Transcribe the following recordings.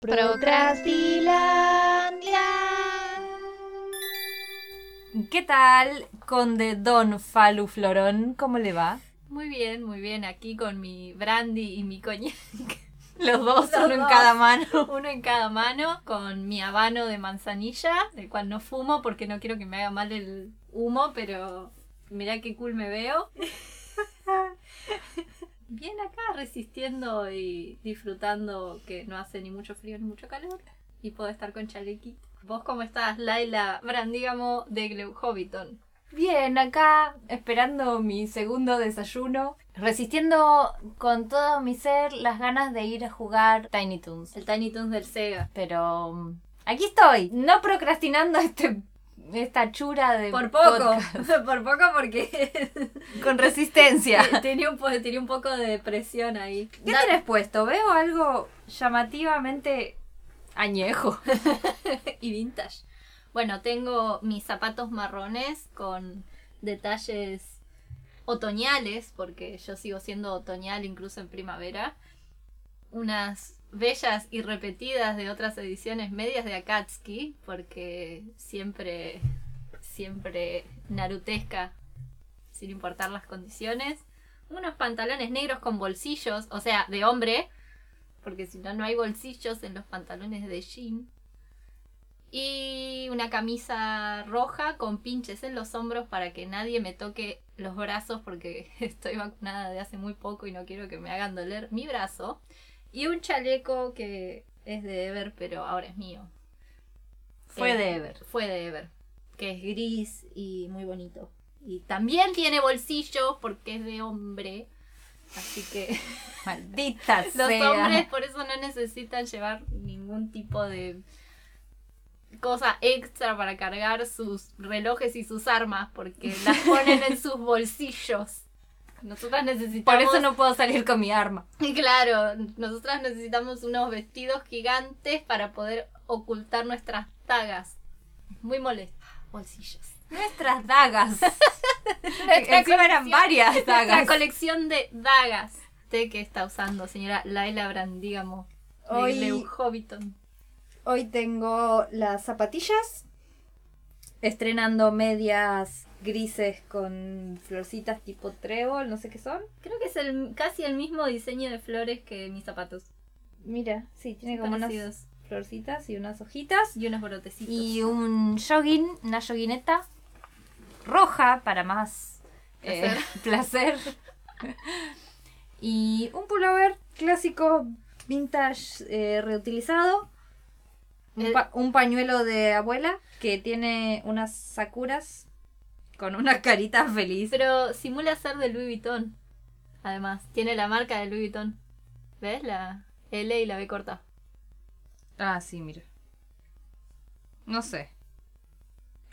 Procrastilandia. ¿Qué tal, conde Don Falu Florón? ¿Cómo le va? Muy bien, muy bien. Aquí con mi brandy y mi coñac. Los dos, Los uno en cada mano. Uno en cada mano, con mi habano de manzanilla, del cual no fumo porque no quiero que me haga mal el humo, pero mirá qué cool me veo. Bien acá resistiendo y disfrutando que no hace ni mucho frío ni mucho calor. Y puedo estar con chalequito. ¿Vos cómo estás, Laila Brandígamo de Gleu Hobbiton? Bien, acá esperando mi segundo desayuno, resistiendo con todo mi ser las ganas de ir a jugar Tiny Toons. El Tiny Toons del Sega. Pero mm, aquí estoy, no procrastinando este esta chura de Por poco, podcast. por poco porque con resistencia. tenía, un, tenía un poco de depresión ahí. ¿Qué tenés puesto? Veo algo llamativamente añejo. y vintage. Bueno, tengo mis zapatos marrones con detalles otoñales, porque yo sigo siendo otoñal incluso en primavera. Unas bellas y repetidas de otras ediciones medias de Akatsuki, porque siempre, siempre narutesca, sin importar las condiciones. Unos pantalones negros con bolsillos, o sea, de hombre, porque si no, no hay bolsillos en los pantalones de jean. Y una camisa roja con pinches en los hombros para que nadie me toque los brazos porque estoy vacunada de hace muy poco y no quiero que me hagan doler mi brazo. Y un chaleco que es de Ever, pero ahora es mío. Fue Eh, de Ever. Fue de Ever, que es gris y muy bonito. Y también tiene bolsillos porque es de hombre. Así que Maldita los sea. hombres por eso no necesitan llevar ningún tipo de cosa extra para cargar sus relojes y sus armas porque las ponen en sus bolsillos. Nosotras Por necesitamos eso no puedo salir con mi arma. y claro, nosotras necesitamos unos vestidos gigantes para poder ocultar nuestras dagas. Muy molesto. Bolsillos. Nuestras dagas. Nuestra Encima eran varias Nuestra dagas. colección de dagas. ¿Usted qué está usando, señora Laila Brandígamo? De Hoy- Hobbiton. Hoy tengo las zapatillas. Estrenando medias grises con florcitas tipo trébol, no sé qué son. Creo que es el, casi el mismo diseño de flores que mis zapatos. Mira, sí, tiene como parecidos. unas florcitas y unas hojitas. Y unos brotecitos. Y un jogging, una joguineta roja para más eh, placer. y un pullover clásico vintage eh, reutilizado. Un, El- pa- un pañuelo de abuela que tiene unas sakuras con una carita feliz. Pero simula ser de Louis Vuitton. Además, tiene la marca de Louis Vuitton. ¿Ves? La L y la B corta. Ah, sí, mira. No sé.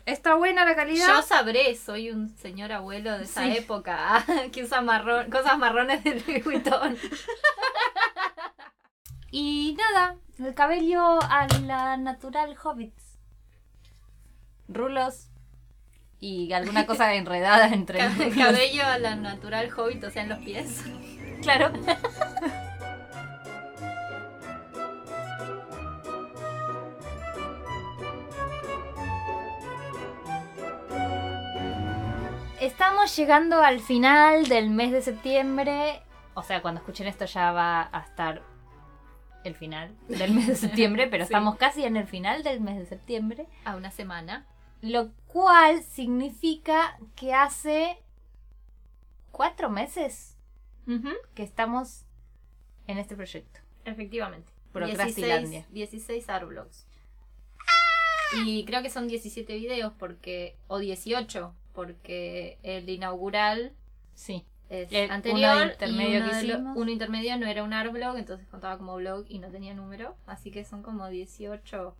¿Está buena la calidad? Yo sabré, soy un señor abuelo de esa Sí. época que usa marrón, cosas marrones de Louis Vuitton. Y nada, el cabello a la natural hobbits. Rulos y alguna cosa enredada entre los- Cabello a la natural hobbit, o sea, en los pies. Claro. Estamos llegando al final del mes de septiembre. O sea, cuando escuchen esto ya va a estar el final del mes de septiembre, pero Sí. estamos casi en el final del mes de septiembre. A una semana. Lo cual significa que hace cuatro meses que estamos en este proyecto. Efectivamente. Procrastilandia. 16, 16 Arblogs. Y creo que son 17 videos porque. o 18, porque el inaugural Sí. es El- anterior. uno intermedio y uno, que hicimos. uno intermedio no era un Arblog, entonces contaba como blog y no tenía número. Así que son como 18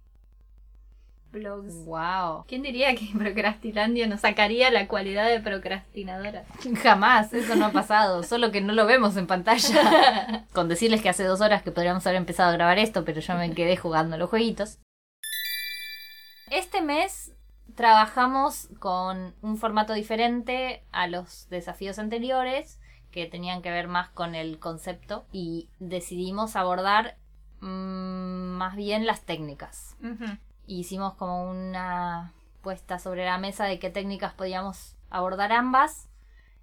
blogs. Wow. ¿Quién diría que Procrastilandia nos sacaría la cualidad de procrastinadora? Jamás, eso no ha pasado, solo que no lo vemos en pantalla. Con decirles que hace dos horas que podríamos haber empezado a grabar esto, pero yo me quedé jugando los jueguitos. Este mes trabajamos con un formato diferente a los desafíos anteriores, que tenían que ver más con el concepto, y decidimos abordar mm, más bien las técnicas. Ujú. Hicimos como una puesta sobre la mesa de qué técnicas podíamos abordar ambas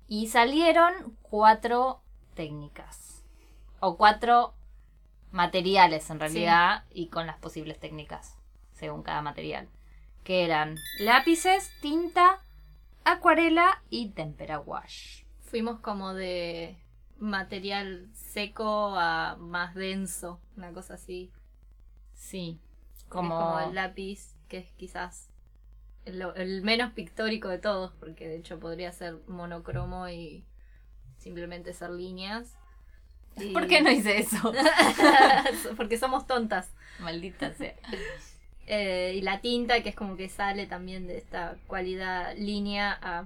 y salieron cuatro técnicas o cuatro materiales en realidad y con las posibles técnicas según cada material que eran lápices, tinta, acuarela y tempera wash. Fuimos como de material seco a más denso, una cosa así. Sí, Como, el lápiz, que es quizás el, el menos pictórico de todos, porque de hecho podría ser monocromo y simplemente ser líneas. Y- ¿Por qué no hice eso? porque somos tontas. Maldita sea. Eh, y la tinta, que es como que sale también de esta cualidad línea a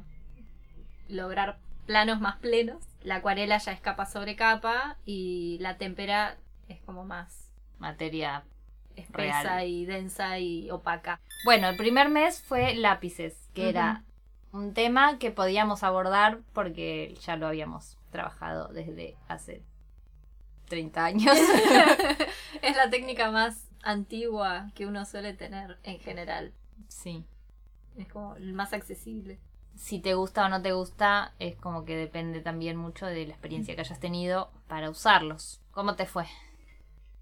lograr planos más plenos. La acuarela ya es capa sobre capa y la témpera es como más Materia espesa Real. y densa y opaca. Bueno, el primer mes fue lápices, que era un tema que podíamos abordar porque ya lo habíamos trabajado desde hace 30 años. es la técnica más antigua que uno suele tener en general. sí. Es como el más accesible. Si te gusta o no te gusta, es como que depende también mucho de la experiencia que hayas tenido para usarlos. ¿Cómo te fue?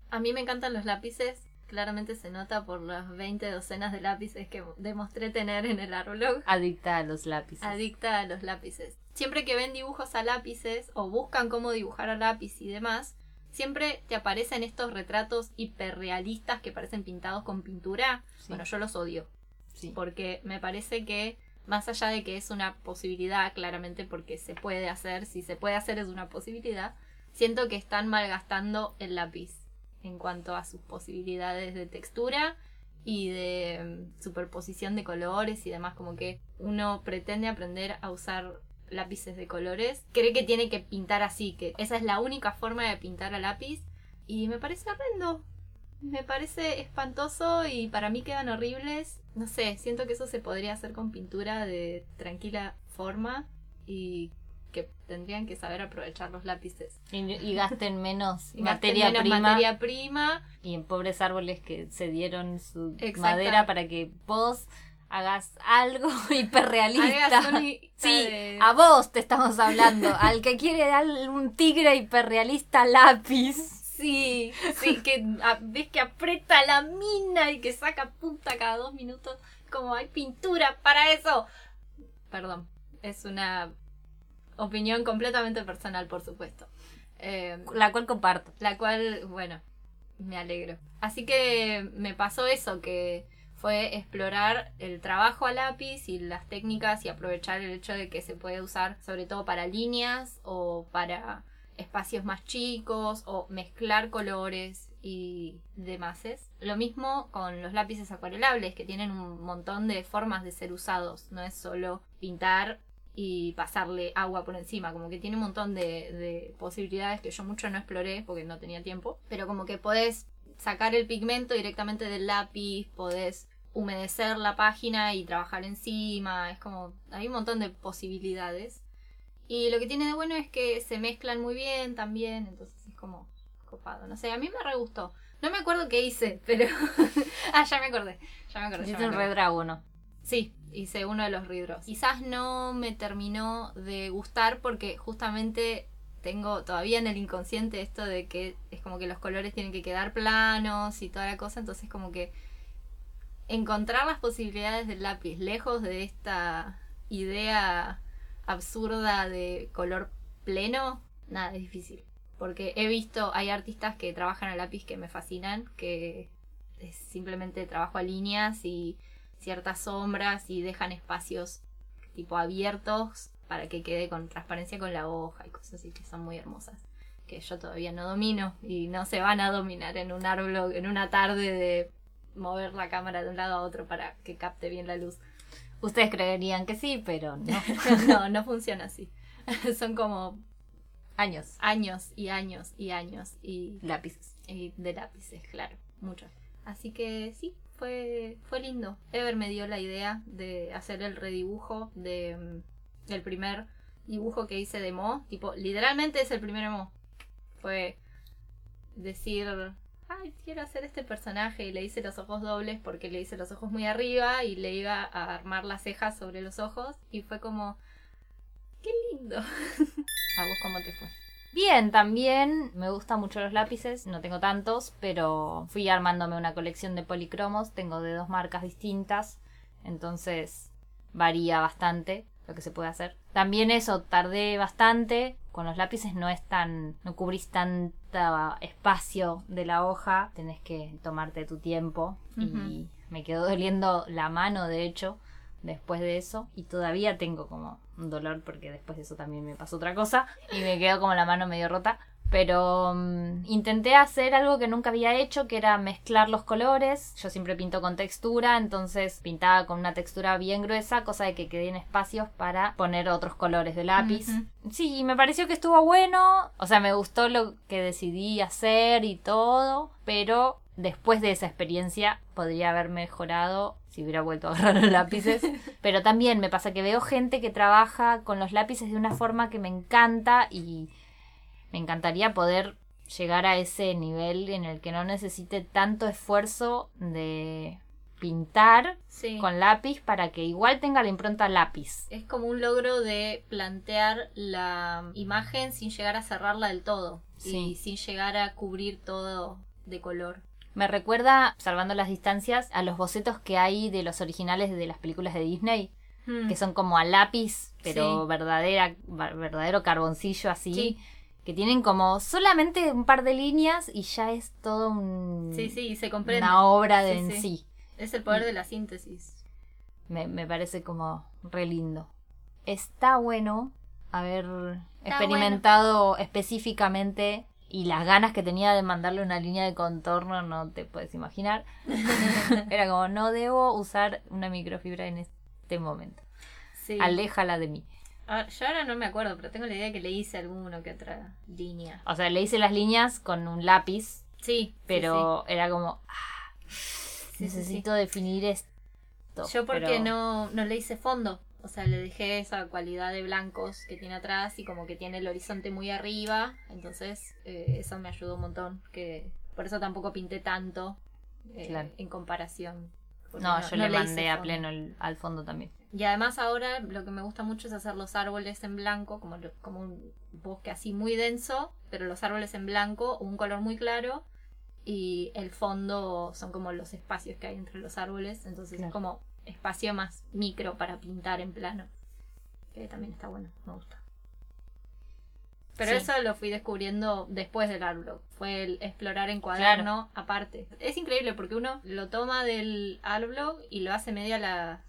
A mí me encantan los lápices. Claramente se nota por las 20 docenas de lápices que demostré tener en el árbol. Adicta a los lápices. adicta a los lápices. Siempre que ven dibujos a lápices o buscan cómo dibujar a lápiz y demás, siempre te aparecen estos retratos hiperrealistas que parecen pintados con pintura. Sí. Bueno, yo los odio, Sí. porque me parece que más allá de que es una posibilidad, claramente porque se puede hacer, si se puede hacer es una posibilidad, siento que están malgastando el lápiz en cuanto a sus posibilidades de textura y de mm, superposición de colores y demás, como que uno pretende aprender a usar lápices de colores, cree que tiene que pintar así, que esa es la única forma de pintar a lápiz y me parece horrendo. Me parece espantoso y para mí quedan horribles. No sé, siento que eso se podría hacer con pintura de tranquila forma y que tendrían que saber aprovechar los lápices. Y, y gasten menos Y gasten materia menos prima materia prima. y en pobres árboles que se dieron su madera para que vos hagas algo hiperrealista. Sí, eh, a vos te estamos hablando, al que quiere dar un tigre hiperrealista lápiz. Sí, sí, que a- ves que aprieta la mina y que saca punta cada dos minutos. Como hay pintura para eso. Perdón, es una opinión completamente personal, por supuesto. Eh, La cual comparto. la cual, bueno, me alegro. Así que me pasó eso, que fue explorar el trabajo a lápiz y las técnicas y aprovechar el hecho de que se puede usar sobre todo para líneas o para espacios más chicos o mezclar colores y demás. Lo mismo con los lápices acuarelables que tienen un montón de formas de ser usados, no es solo pintar y pasarle agua por encima, como que tiene un montón de, de posibilidades que yo mucho no exploré porque no tenía tiempo, pero como que podés sacar el pigmento directamente del lápiz, podés humedecer la página y trabajar encima, es como, hay un montón de posibilidades. Y lo que tiene de bueno es que se mezclan muy bien también, entonces es como copado, no sé, a mí me re gustó. No me acuerdo qué hice, pero... ah, ya me acordé, ya me acordé. Hiciste un acordé. redrágono. Sí, hice uno de los ridros. Quizás no me terminó de gustar porque justamente tengo todavía en el inconsciente esto de que es como que los colores tienen que quedar planos y toda la cosa, entonces como que encontrar las posibilidades del lápiz lejos de esta idea absurda de color pleno, nada, es difícil. Porque he visto, hay artistas que trabajan a lápiz que me fascinan, que simplemente trabajo a líneas y ciertas sombras y dejan espacios tipo abiertos para que quede con transparencia con la hoja y cosas así que son muy hermosas que yo todavía no domino y no se van a dominar en un árbol en una tarde de mover la cámara de un lado a otro para que capte bien la luz Ustedes creerían que sí, pero no. no no funciona así son como Años. años y años y años y Lápices. y de lápices, claro, muchos. Así que sí, fue, fue lindo. Ever me dio la idea de hacer el redibujo de, mm, del primer dibujo que hice de Mo. Tipo, literalmente es el primer Mo. Fue decir, ay, quiero hacer este personaje y le hice los ojos dobles porque le hice los ojos muy arriba y le iba a armar las cejas sobre los ojos y fue como, qué lindo. ¿A vos cómo te fue? Bien, también me gustan mucho los lápices, no tengo tantos, pero fui armándome una colección de policromos, tengo de dos marcas distintas, entonces varía bastante lo que se puede hacer. También eso, tardé bastante, con los lápices no es tan, no cubrís tanto espacio de la hoja, tenés que tomarte tu tiempo y me quedó doliendo la mano, de hecho, después de eso y todavía tengo como un dolor porque después de eso también me pasó otra cosa y me quedó como la mano medio rota. Pero mm, intenté hacer algo que nunca había hecho, que era mezclar los colores. Yo siempre pinto con textura, entonces pintaba con una textura bien gruesa, cosa de que queden espacios para poner otros colores de lápiz. Sí, me pareció que estuvo bueno. O sea, me gustó lo que decidí hacer y todo, pero después de esa experiencia podría haber mejorado si hubiera vuelto a agarrar los lápices. Pero también me pasa que veo gente que trabaja con los lápices de una forma que me encanta y me encantaría poder llegar a ese nivel en el que no necesite tanto esfuerzo de pintar con lápiz para que igual tenga la impronta lápiz. Es como un logro de plantear la imagen sin llegar a cerrarla del todo y sin llegar a cubrir todo de color. Me recuerda, salvando las distancias, a los bocetos que hay de los originales de las películas de Disney, hmm. que son como a lápiz, pero verdadera, verdadero carboncillo así que tienen como solamente un par de líneas y ya es todo un, sí, sí, se comprende. una obra de en sí. Es el poder de la síntesis. Me, me parece como re lindo. Está bueno haber experimentado específicamente y las ganas que tenía de mandarle una línea de contorno no te puedes imaginar. Era como, no debo usar una microfibra en este momento. Sí. Aléjala de mí. Ah, yo ahora no me acuerdo, pero tengo la idea que le hice alguno que otra línea. O sea, le hice las líneas con un lápiz. Sí. Pero era como. Ah, necesito definir esto. Yo porque no, no le hice fondo. O sea, le dejé esa cualidad de blancos que tiene atrás y como que tiene el horizonte muy arriba. Entonces, eh, eso me ayudó un montón. Que por eso tampoco pinté tanto eh, en comparación. No, yo le, mandé a pleno al fondo también. Y además ahora lo que me gusta mucho es hacer los árboles en blanco, como, como un bosque así muy denso, pero los árboles en blanco, un color muy claro, y el fondo son como los espacios que hay entre los árboles, entonces es como espacio más micro para pintar en plano, que también está bueno, me gusta. Pero eso lo fui descubriendo después del árbol. Fue el explorar en cuaderno aparte. Es increíble porque uno lo toma del árbol y lo hace media la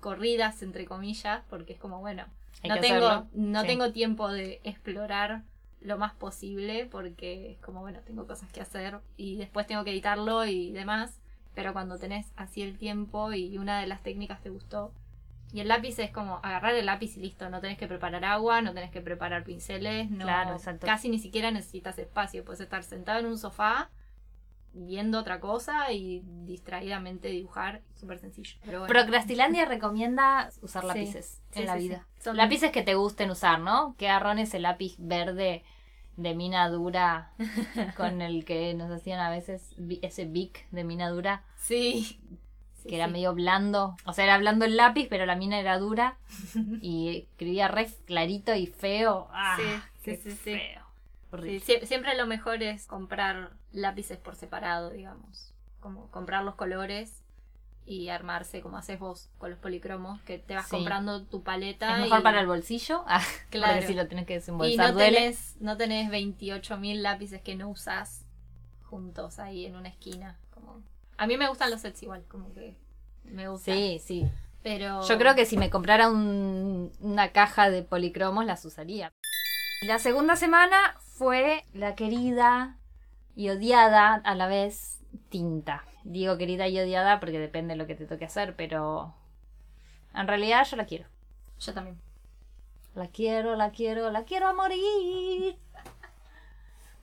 corridas, entre comillas, porque es como, bueno, no, tengo, no tengo tiempo de explorar lo más posible porque es como, bueno, tengo cosas que hacer y después tengo que editarlo y demás. Pero cuando tenés así el tiempo y una de las técnicas te gustó, y el lápiz es como agarrar el lápiz y listo, no tenés que preparar agua, no tenés que preparar pinceles, no, casi ni siquiera necesitas espacio, puedes estar sentado en un sofá viendo otra cosa y distraídamente dibujar, súper sencillo. Procrastilandia recomienda usar lápices en la vida. Son lápices que te gusten usar, ¿no? Que arrones el lápiz verde de mina dura con el que nos hacían a veces ese Bic de mina dura. Sí. Que era medio blando. O sea, era blando el lápiz, pero la mina era dura. y escribía re clarito y feo. Ah, sí, sí, sí. Feo siempre lo mejor es comprar lápices por separado, digamos. Como comprar los colores y armarse como haces vos con los policromos, que te vas comprando tu paleta. Es mejor para el bolsillo, ah, claro. si lo tienes que desembolsar. Y no tenés, no tenés 28.000 lápices que no usas juntos ahí en una esquina. Como... A mí me gustan los sets igual, como que me gusta. Sí, sí. Pero... Yo creo que si me comprara una caja de policromos las usaría. La segunda semana fue la querida y odiada a la vez tinta. Digo querida y odiada porque depende de lo que te toque hacer, pero en realidad yo la quiero. Yo también. La quiero, la quiero, la quiero a morir.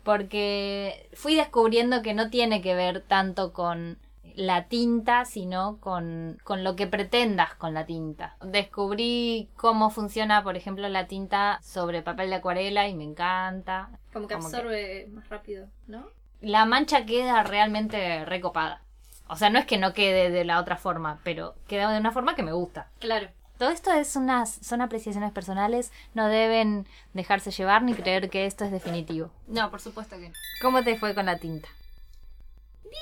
Porque fui descubriendo que no tiene que ver tanto con la tinta, sino con, con, lo que pretendas con la tinta. Descubrí cómo funciona, por ejemplo, la tinta sobre papel de acuarela y me encanta. Como que absorbe más rápido, ¿no? la mancha queda realmente recopada. O sea, no es que no quede de la otra forma, pero queda de una forma que me gusta. Claro. Todo esto es unas, son apreciaciones personales, no deben dejarse llevar ni creer que esto es definitivo. No, por supuesto que no. ¿Cómo te fue con la tinta?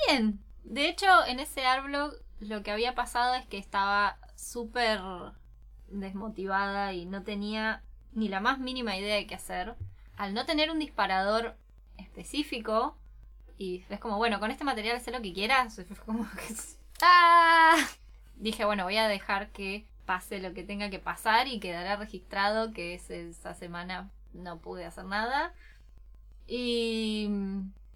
Bien. De hecho, en ese artblog lo que había pasado es que estaba súper desmotivada y no tenía ni la más mínima idea de qué hacer. Al no tener un disparador específico, y es como, bueno, con este material sé lo que quieras, fue como que... ¡Ah! Dije, bueno, voy a dejar que pase lo que tenga que pasar y quedará registrado que esa semana no pude hacer nada. Y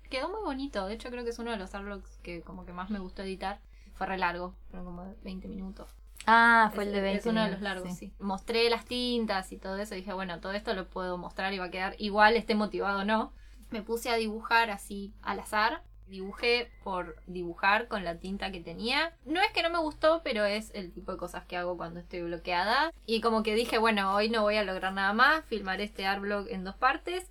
quedó muy bonito. De hecho, creo que es uno de los artblocks que como que más me gustó editar. Fue re largo, fueron como 20 minutos. Ah, fue el de 20 Es uno de los largos, sí. sí. Mostré las tintas y todo eso. Dije, bueno, todo esto lo puedo mostrar y va a quedar igual, esté motivado o no. Me puse a dibujar así al azar. Dibujé por dibujar con la tinta que tenía. No es que no me gustó, pero es el tipo de cosas que hago cuando estoy bloqueada. Y como que dije, bueno, hoy no voy a lograr nada más. Filmaré este art blog en dos partes.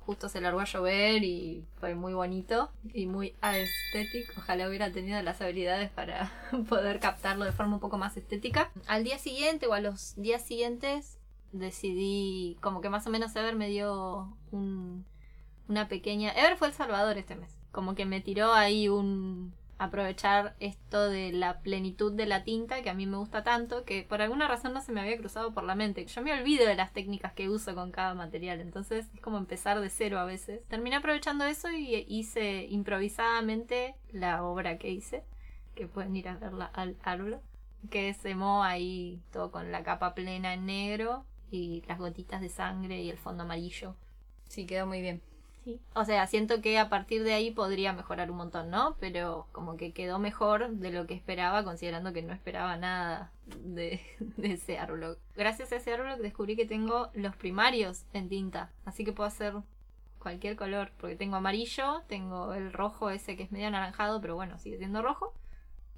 Justo se largó a llover y fue muy bonito y muy aesthetic. Ojalá hubiera tenido las habilidades para poder captarlo de forma un poco más estética. Al día siguiente o a los días siguientes decidí, como que más o menos Ever me dio un, una pequeña... Ever fue El Salvador este mes. Como que me tiró ahí un... aprovechar esto de la plenitud de la tinta que a mí me gusta tanto que por alguna razón no se me había cruzado por la mente. Yo me olvido de las técnicas que uso con cada material, entonces es como empezar de cero a veces. Terminé aprovechando eso y hice improvisadamente la obra que hice, que pueden ir a verla al árbol, que emo ahí todo con la capa plena en negro y las gotitas de sangre y el fondo amarillo. Sí, quedó muy bien. Sí. O sea, siento que a partir de ahí podría mejorar un montón, ¿no? Pero como que quedó mejor de lo que esperaba, considerando que no esperaba nada de, de ese árbol. Gracias a ese árbol descubrí que tengo los primarios en tinta, así que puedo hacer cualquier color, porque tengo amarillo, tengo el rojo ese que es medio anaranjado, pero bueno, sigue siendo rojo,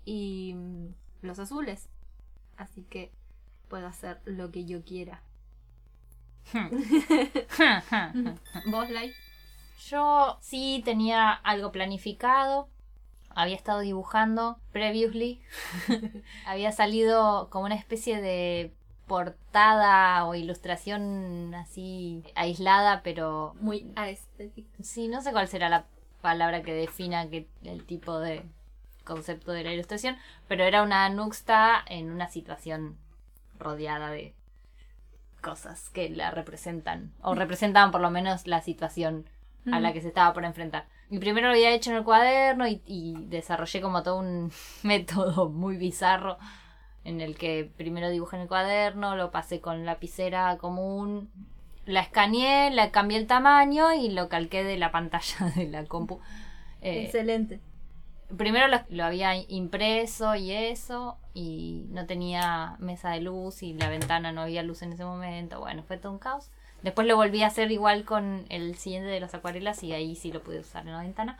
y mm, los azules. Así que puedo hacer lo que yo quiera. ¿Vos, Lai? Yo sí tenía algo planificado. Había estado dibujando previously. Había salido como una especie de portada o ilustración así aislada, pero Muy aesthetic. sí, no sé cuál será la palabra que defina que el tipo de concepto de la ilustración, pero era una Nuxta en una situación rodeada de cosas que la representan, o representaban por lo menos la situación a la que se estaba por enfrentar. Mi primero lo había hecho en el cuaderno y, y desarrollé como todo un método muy bizarro en el que primero dibujé en el cuaderno, lo pasé con lapicera común, la escaneé, la cambié el tamaño y lo calqué de la pantalla de la compu. Eh, Excelente. primero lo, lo había impreso y eso, y no tenía mesa de luz y la ventana no había luz en ese momento. Bueno, fue todo un caos. Después lo volví a hacer igual con el siguiente de las acuarelas y ahí sí lo pude usar en la ventana.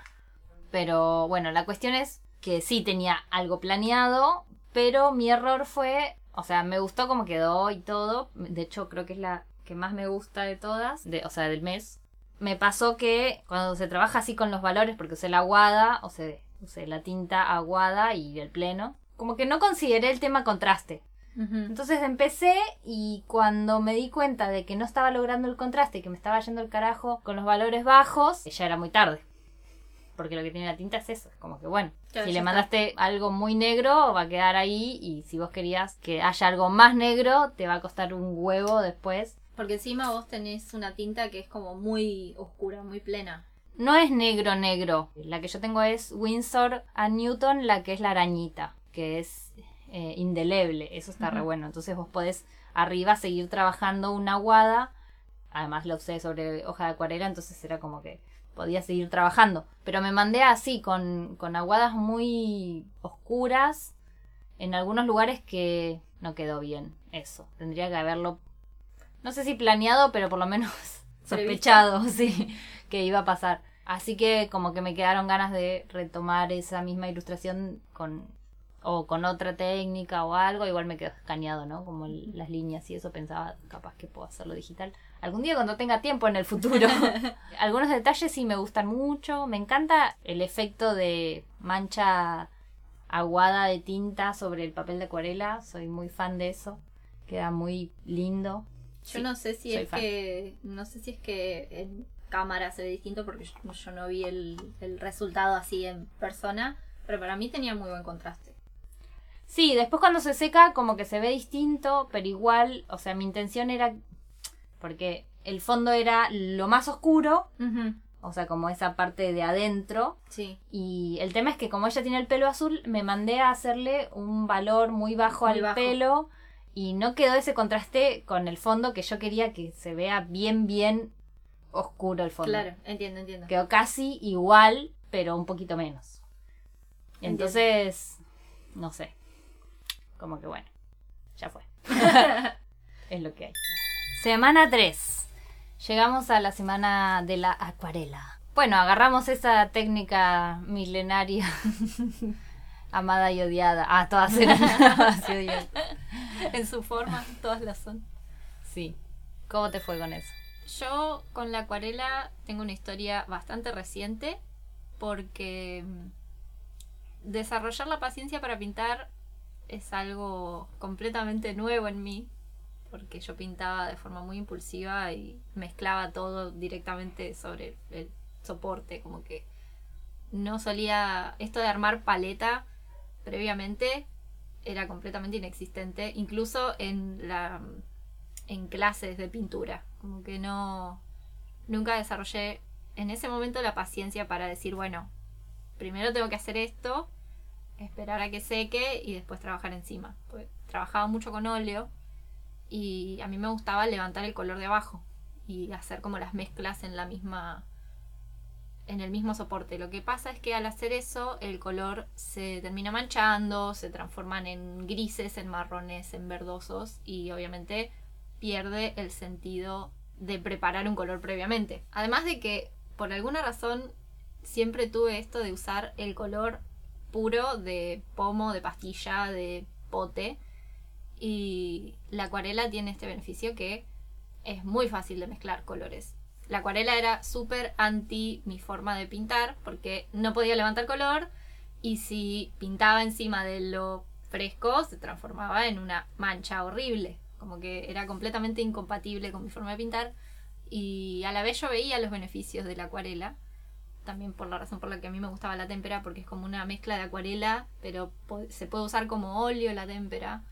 Pero bueno, la cuestión es que sí tenía algo planeado, pero mi error fue, o sea, me gustó como quedó y todo. De hecho, creo que es la que más me gusta de todas, de, o sea, del mes. Me pasó que cuando se trabaja así con los valores, porque usé la aguada, o sea, usé la tinta aguada y el pleno, como que no consideré el tema contraste. Entonces empecé y cuando me di cuenta de que no estaba logrando el contraste y que me estaba yendo el carajo con los valores bajos, ya era muy tarde. Porque lo que tiene la tinta es eso, es como que bueno, Claro, si le está. mandaste algo muy negro va a quedar ahí y si vos querías que haya algo más negro te va a costar un huevo después. Porque encima vos tenés una tinta que es como muy oscura, muy plena. No es negro negro, la que yo tengo es Windsor a Newton, la que es la arañita, que es eh, indeleble, eso está re bueno. Entonces vos podés arriba seguir trabajando una aguada, además la usé sobre hoja de acuarela, entonces era como que podía seguir trabajando. Pero me mandé así, con, con aguadas muy oscuras, en algunos lugares que no quedó bien eso. Tendría que haberlo, no sé si planeado, pero por lo menos sospechado, sí, que iba a pasar. Así que como que me quedaron ganas de retomar esa misma ilustración con o con otra técnica o algo, igual me quedó escaneado, ¿no? Como el- las líneas y eso pensaba, capaz que puedo hacerlo digital. algún día cuando tenga tiempo en el futuro. Algunos detalles sí me gustan mucho. Me encanta el efecto de mancha aguada de tinta sobre el papel de acuarela. Soy muy fan de eso. Queda muy lindo. Yo Sí, no sé si es fan. que. No sé si es que en cámara se ve distinto porque yo, yo no vi el, el resultado así en persona. Pero para mí tenía muy buen contraste. Sí, después cuando se seca como que se ve distinto, pero igual, o sea, mi intención era porque el fondo era lo más oscuro, o sea, como esa parte de adentro, Sí. y el tema es que como ella tiene el pelo azul, me mandé a hacerle un valor muy bajo Muy al bajo. pelo y no quedó ese contraste con el fondo que yo quería que se vea bien, bien oscuro el fondo. Claro, entiendo, entiendo. Quedó casi igual, pero un poquito menos. Entonces, no sé. Como que bueno, ya fue. es lo que hay. Semana 3. Llegamos a la semana de la acuarela. Bueno, agarramos esa técnica milenaria, amada y odiada. Ah, todas eran amadas y odiadas. en su forma, todas las son. Sí. ¿Cómo te fue con eso? Yo con la acuarela tengo una historia bastante reciente porque mm, desarrollar la paciencia para pintar es algo completamente nuevo en mí porque yo pintaba de forma muy impulsiva y mezclaba todo directamente sobre el soporte como que no solía esto de armar paleta previamente era completamente inexistente incluso en la en clases de pintura. Como que no. Nunca desarrollé en ese momento la paciencia para decir, bueno, primero tengo que hacer esto, esperar a que seque y después trabajar encima. Trabajaba mucho con óleo y a mí me gustaba levantar el color de abajo y hacer como las mezclas en la misma en el mismo soporte. Lo que pasa es que al hacer eso el color se termina manchando, se transforman en grises, en marrones, en verdosos y obviamente pierde el sentido de preparar un color previamente. Además de que por alguna razón siempre tuve esto de usar el color puro de pomo, de pastilla, de pote y la acuarela tiene este beneficio que es muy fácil de mezclar colores. La acuarela era súper anti mi forma de pintar porque no podía levantar color y si pintaba encima de lo fresco se transformaba en una mancha horrible. Como que era completamente incompatible con mi forma de pintar y a la vez yo veía los beneficios de la acuarela. También por la razón por la que a mí me gustaba la témpera porque es como una mezcla de acuarela pero se puede usar como óleo la témpera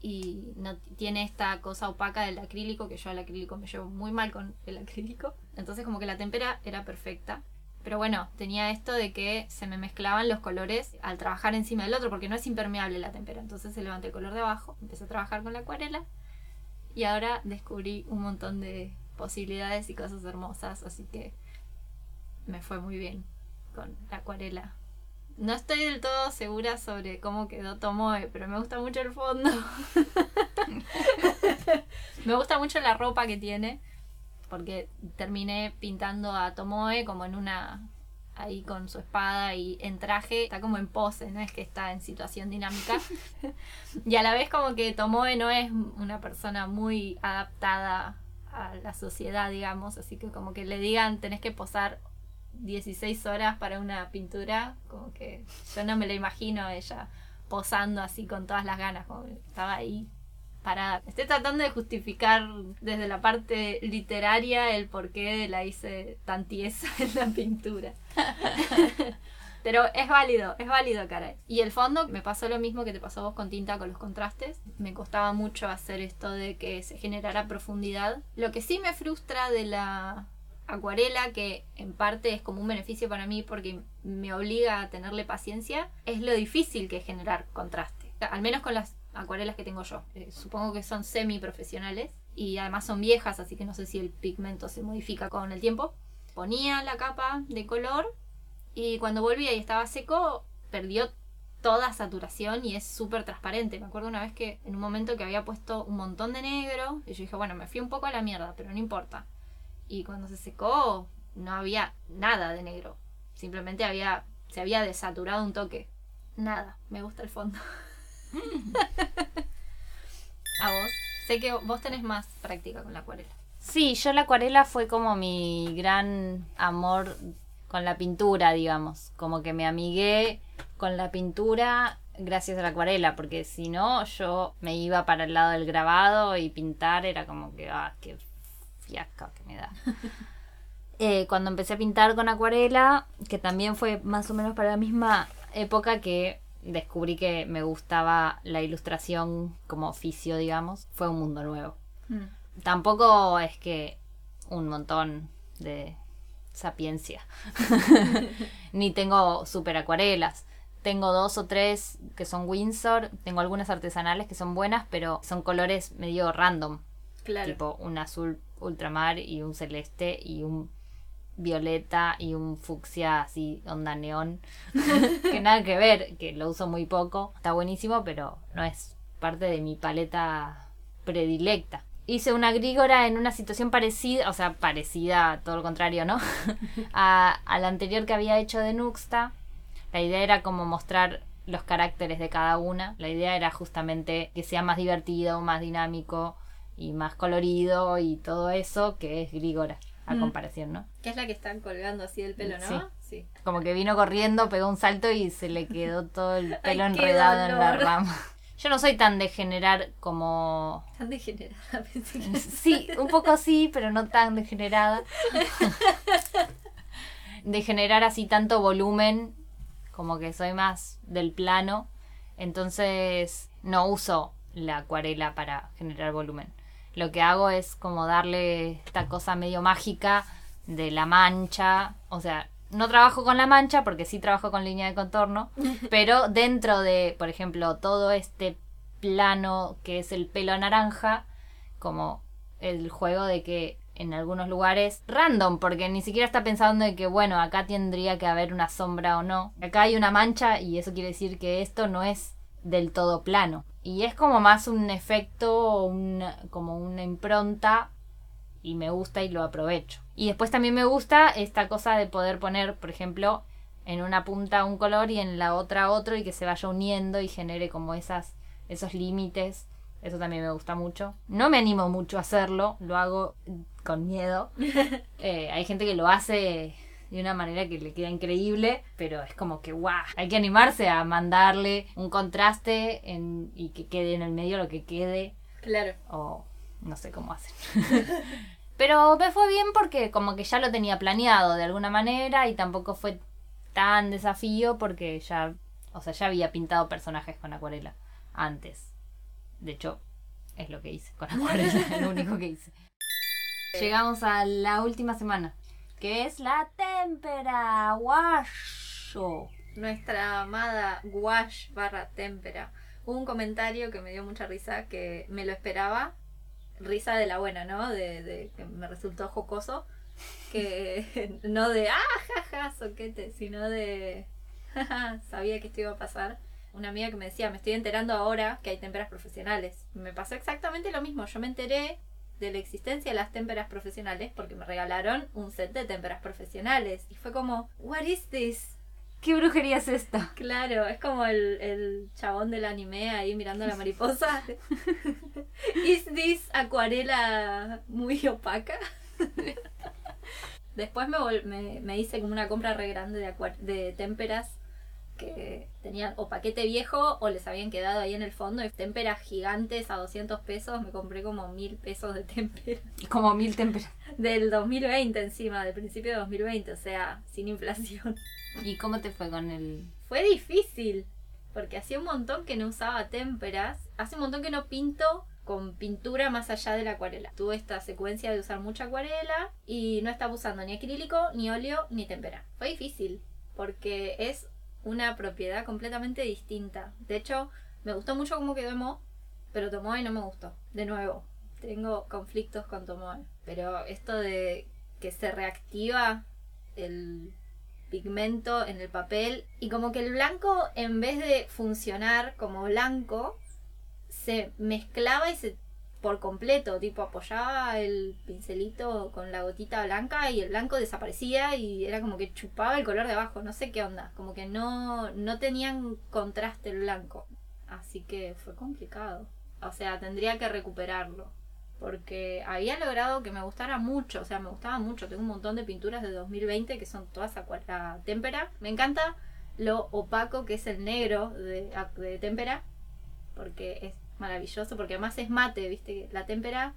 y no tiene esta cosa opaca del acrílico que yo al acrílico me llevo muy mal con el acrílico entonces como que la témpera era perfecta. Pero bueno tenía esto de que se me mezclaban los colores al trabajar encima del otro porque no es impermeable la témpera. Entonces se levanta el color de abajo empecé a trabajar con la acuarela y ahora descubrí un montón de posibilidades y cosas hermosas así que me fue muy bien con la acuarela no estoy del todo segura sobre cómo quedó Tomoe, pero me gusta mucho el fondo. me gusta mucho la ropa que tiene, porque terminé pintando a Tomoe como en una ahí con su espada y en traje, está como en pose, no es que está en situación dinámica. y a la vez como que Tomoe no es una persona muy adaptada a la sociedad, digamos, así que como que le digan tenés que posar 16 horas para una pintura, como que yo no me la imagino a ella posando así con todas las ganas, como que estaba ahí parada. Estoy tratando de justificar desde la parte literaria el por qué la hice tan tiesa en la pintura. Pero es válido, es válido, caray. Y el fondo me pasó lo mismo que te pasó vos con tinta con los contrastes. Me costaba mucho hacer esto de que se generara profundidad. Lo que sí me frustra de la acuarela, que en parte es como un beneficio para mí porque me obliga a tenerle paciencia, es lo difícil que es generar contraste. Al menos con las acuarelas que tengo yo. Eh, supongo que son semi profesionales y además son viejas, así que no sé si el pigmento se modifica con el tiempo. Ponía la capa de color y cuando volvía y estaba seco, perdió toda saturación y es súper transparente. Me acuerdo una vez que en un momento que había puesto un montón de negro y yo dije, bueno, me fui un poco a la mierda, pero no importa. Y cuando se secó, no había nada de negro. Simplemente había, se había desaturado un toque. Nada, me gusta el fondo. a vos. Sé que vos tenés más práctica con la acuarela. Sí, yo la acuarela fue como mi gran amor con la pintura, digamos. Como que me amigué con la pintura gracias a la acuarela, porque si no, yo me iba para el lado del grabado y pintar era como que, ah, qué fiasca que me da. Eh, cuando empecé a pintar con acuarela, que también fue más o menos para la misma época que descubrí que me gustaba la ilustración como oficio, digamos, fue un mundo nuevo. Mm. Tampoco es que un montón de sapiencia. Ni tengo super acuarelas. Tengo dos o tres que son Windsor. Tengo algunas artesanales que son buenas, pero son colores medio random. Claro. Tipo un azul ultramar y un celeste y un violeta y un fucsia así, onda neón. que nada que ver, que lo uso muy poco. Está buenísimo, pero no es parte de mi paleta predilecta. Hice una grígora en una situación parecida, o sea, parecida, todo lo contrario, ¿no? a, a la anterior que había hecho de Nuxta. La idea era como mostrar los caracteres de cada una. La idea era justamente que sea más divertido, más dinámico y más colorido y todo eso que es Grígora a Mm. comparación, ¿no? Que es la que están colgando así el pelo, ¿no? Sí. Como que vino corriendo, pegó un salto y se le quedó todo el pelo Ay, enredado en la rama. Yo no soy tan de generar como... Tan degenerada, pensé que- Sí, un poco sí, pero no tan degenerada. De generar así tanto volumen, como que soy más del plano. Entonces no uso la acuarela para generar volumen. Lo que hago es como darle esta cosa medio mágica de la mancha. O sea, no trabajo con la mancha porque sí trabajo con línea de contorno. Pero dentro de, por ejemplo, todo este plano que es el pelo naranja, como el juego de que en algunos lugares random, porque ni siquiera está pensando de que, bueno, acá tendría que haber una sombra o no. Acá hay una mancha y eso quiere decir que esto no es del todo plano. Y es como más un efecto, una, como una impronta y me gusta y lo aprovecho. Y después también me gusta esta cosa de poder poner, por ejemplo, en una punta un color y en la otra otro y que se vaya uniendo y genere como esas esos límites. Eso también me gusta mucho. No me animo mucho a hacerlo, lo hago con miedo. Eh, hay gente que lo hace de una manera que le queda increíble, pero es como que guau, hay que animarse a mandarle un contraste en, y que quede en el medio lo que quede Claro. o no sé cómo hacen. Pero me fue bien porque como que ya lo tenía planeado de alguna manera y tampoco fue tan desafío porque ya, o sea, ya había pintado personajes con acuarela antes. De hecho, es lo que hice con acuarela, es lo único que hice. Llegamos a la última semana, que es la témpera, guayo. Nuestra amada Wash barra Témpera. Hubo un comentario que me dio mucha risa, que me lo esperaba. Risa de la buena, ¿no? De, de que me resultó jocoso. Que no de, ah, jaja, soquete, sino de, jaja, sabía que esto iba a pasar. Una amiga que me decía, me estoy enterando ahora que hay témperas profesionales. Me pasó exactamente lo mismo. Yo me enteré de la existencia de las témperas profesionales porque me regalaron un set de témperas profesionales. Y fue como, what is this? ¿Qué brujería es esta? Claro, es como el, el chabón del anime ahí mirando a la mariposa. ¿Is this acuarela muy opaca? Después me, me, me hice como una compra re grande de, de témperas que tenían o paquete viejo o les habían quedado ahí en el fondo. Y témperas gigantes a 200 pesos. Me compré como mil pesos de témpera. Como mil témperas. Del 2020 encima, del principio de 2020, o sea, sin inflación. ¿Y cómo te fue con el Fue difícil, porque hacía un montón que no usaba témperas, hace un montón que no pinto con pintura más allá de la acuarela. Tuve esta secuencia de usar mucha acuarela y no estaba usando ni acrílico, ni óleo, ni témpera. Fue difícil, porque es una propiedad completamente distinta. De hecho, me gustó mucho cómo quedó Mo, pero Tomoe no me gustó. De nuevo, tengo conflictos con Tomoe. Pero esto de que se reactiva el pigmento en el papel y como que el blanco en vez de funcionar como blanco se mezclaba y se por completo, tipo apoyaba el pincelito con la gotita blanca y el blanco desaparecía y era como que chupaba el color de abajo, no sé qué onda, como que no no tenían contraste el blanco. Así que fue complicado. O sea, tendría que recuperarlo. porque había logrado que me gustara mucho, o sea, me gustaba mucho. Tengo un montón de pinturas de 2020 que son todas a témpera. Me encanta lo opaco que es el negro de, de témpera, porque es maravilloso, porque además es mate, viste, la témpera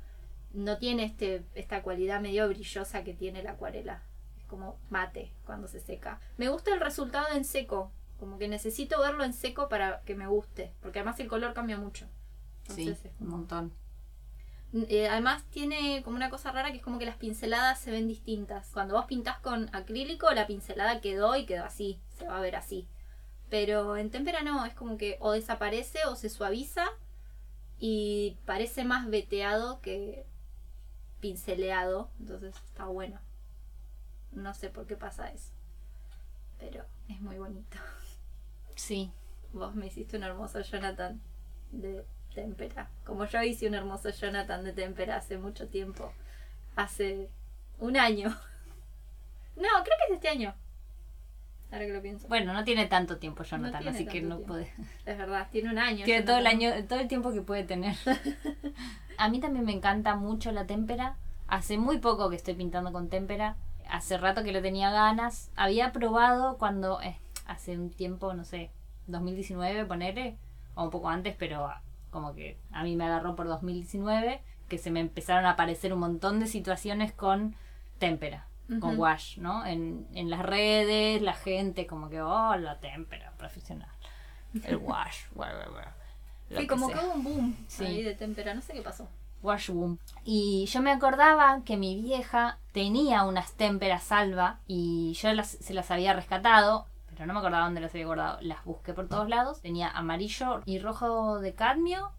no tiene este, esta cualidad medio brillosa que tiene la acuarela. Es como mate cuando se seca. Me gusta el resultado en seco, como que necesito verlo en seco para que me guste, porque además el color cambia mucho. sí, un montón. Eh, además tiene como una cosa rara que es como que las pinceladas se ven distintas. Cuando vos pintás con acrílico, la pincelada quedó y quedó así, se va a ver así. Pero en témpera no, es como que o desaparece o se suaviza y parece más veteado que pinceleado, entonces está bueno. No sé por qué pasa eso, pero es muy bonito. Sí. Vos me hiciste un hermoso Jonathan de témpera, como yo hice un hermoso Jonathan de témpera hace mucho tiempo, hace un año. No, creo que es este año. Ahora que lo pienso. Bueno, no tiene tanto tiempo Jonathan, así que no puede. Es verdad, tiene un año. Tiene todo el año, todo el tiempo que puede tener. A mí también me encanta mucho la témpera. Hace muy poco que estoy pintando con témpera. Hace rato que lo tenía ganas. Había probado cuando, eh, hace un tiempo, no sé, 2019, ponerle, o un poco antes, pero como que a mí me agarró por 2019, que se me empezaron a aparecer un montón de situaciones con témpera con wash, ¿no? En, en las redes, la gente como que, oh, la témpera profesional. El wash, Sí, como que hubo un boom sí. de témpera, no sé qué pasó. Wash boom. Y yo me acordaba que mi vieja tenía unas témperas salva y yo las, se las había rescatado, pero no me acordaba dónde las había guardado. Las busqué por todos lados. Tenía amarillo y rojo de cadmio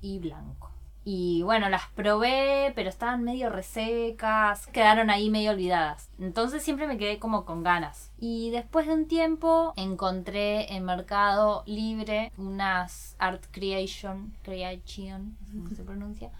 y blanco. Y bueno, las probé, pero estaban medio resecas, quedaron ahí medio olvidadas. Entonces siempre me quedé como con ganas. Y después de un tiempo encontré en Mercado Libre unas Art Creation, Creation, ¿cómo se pronuncia?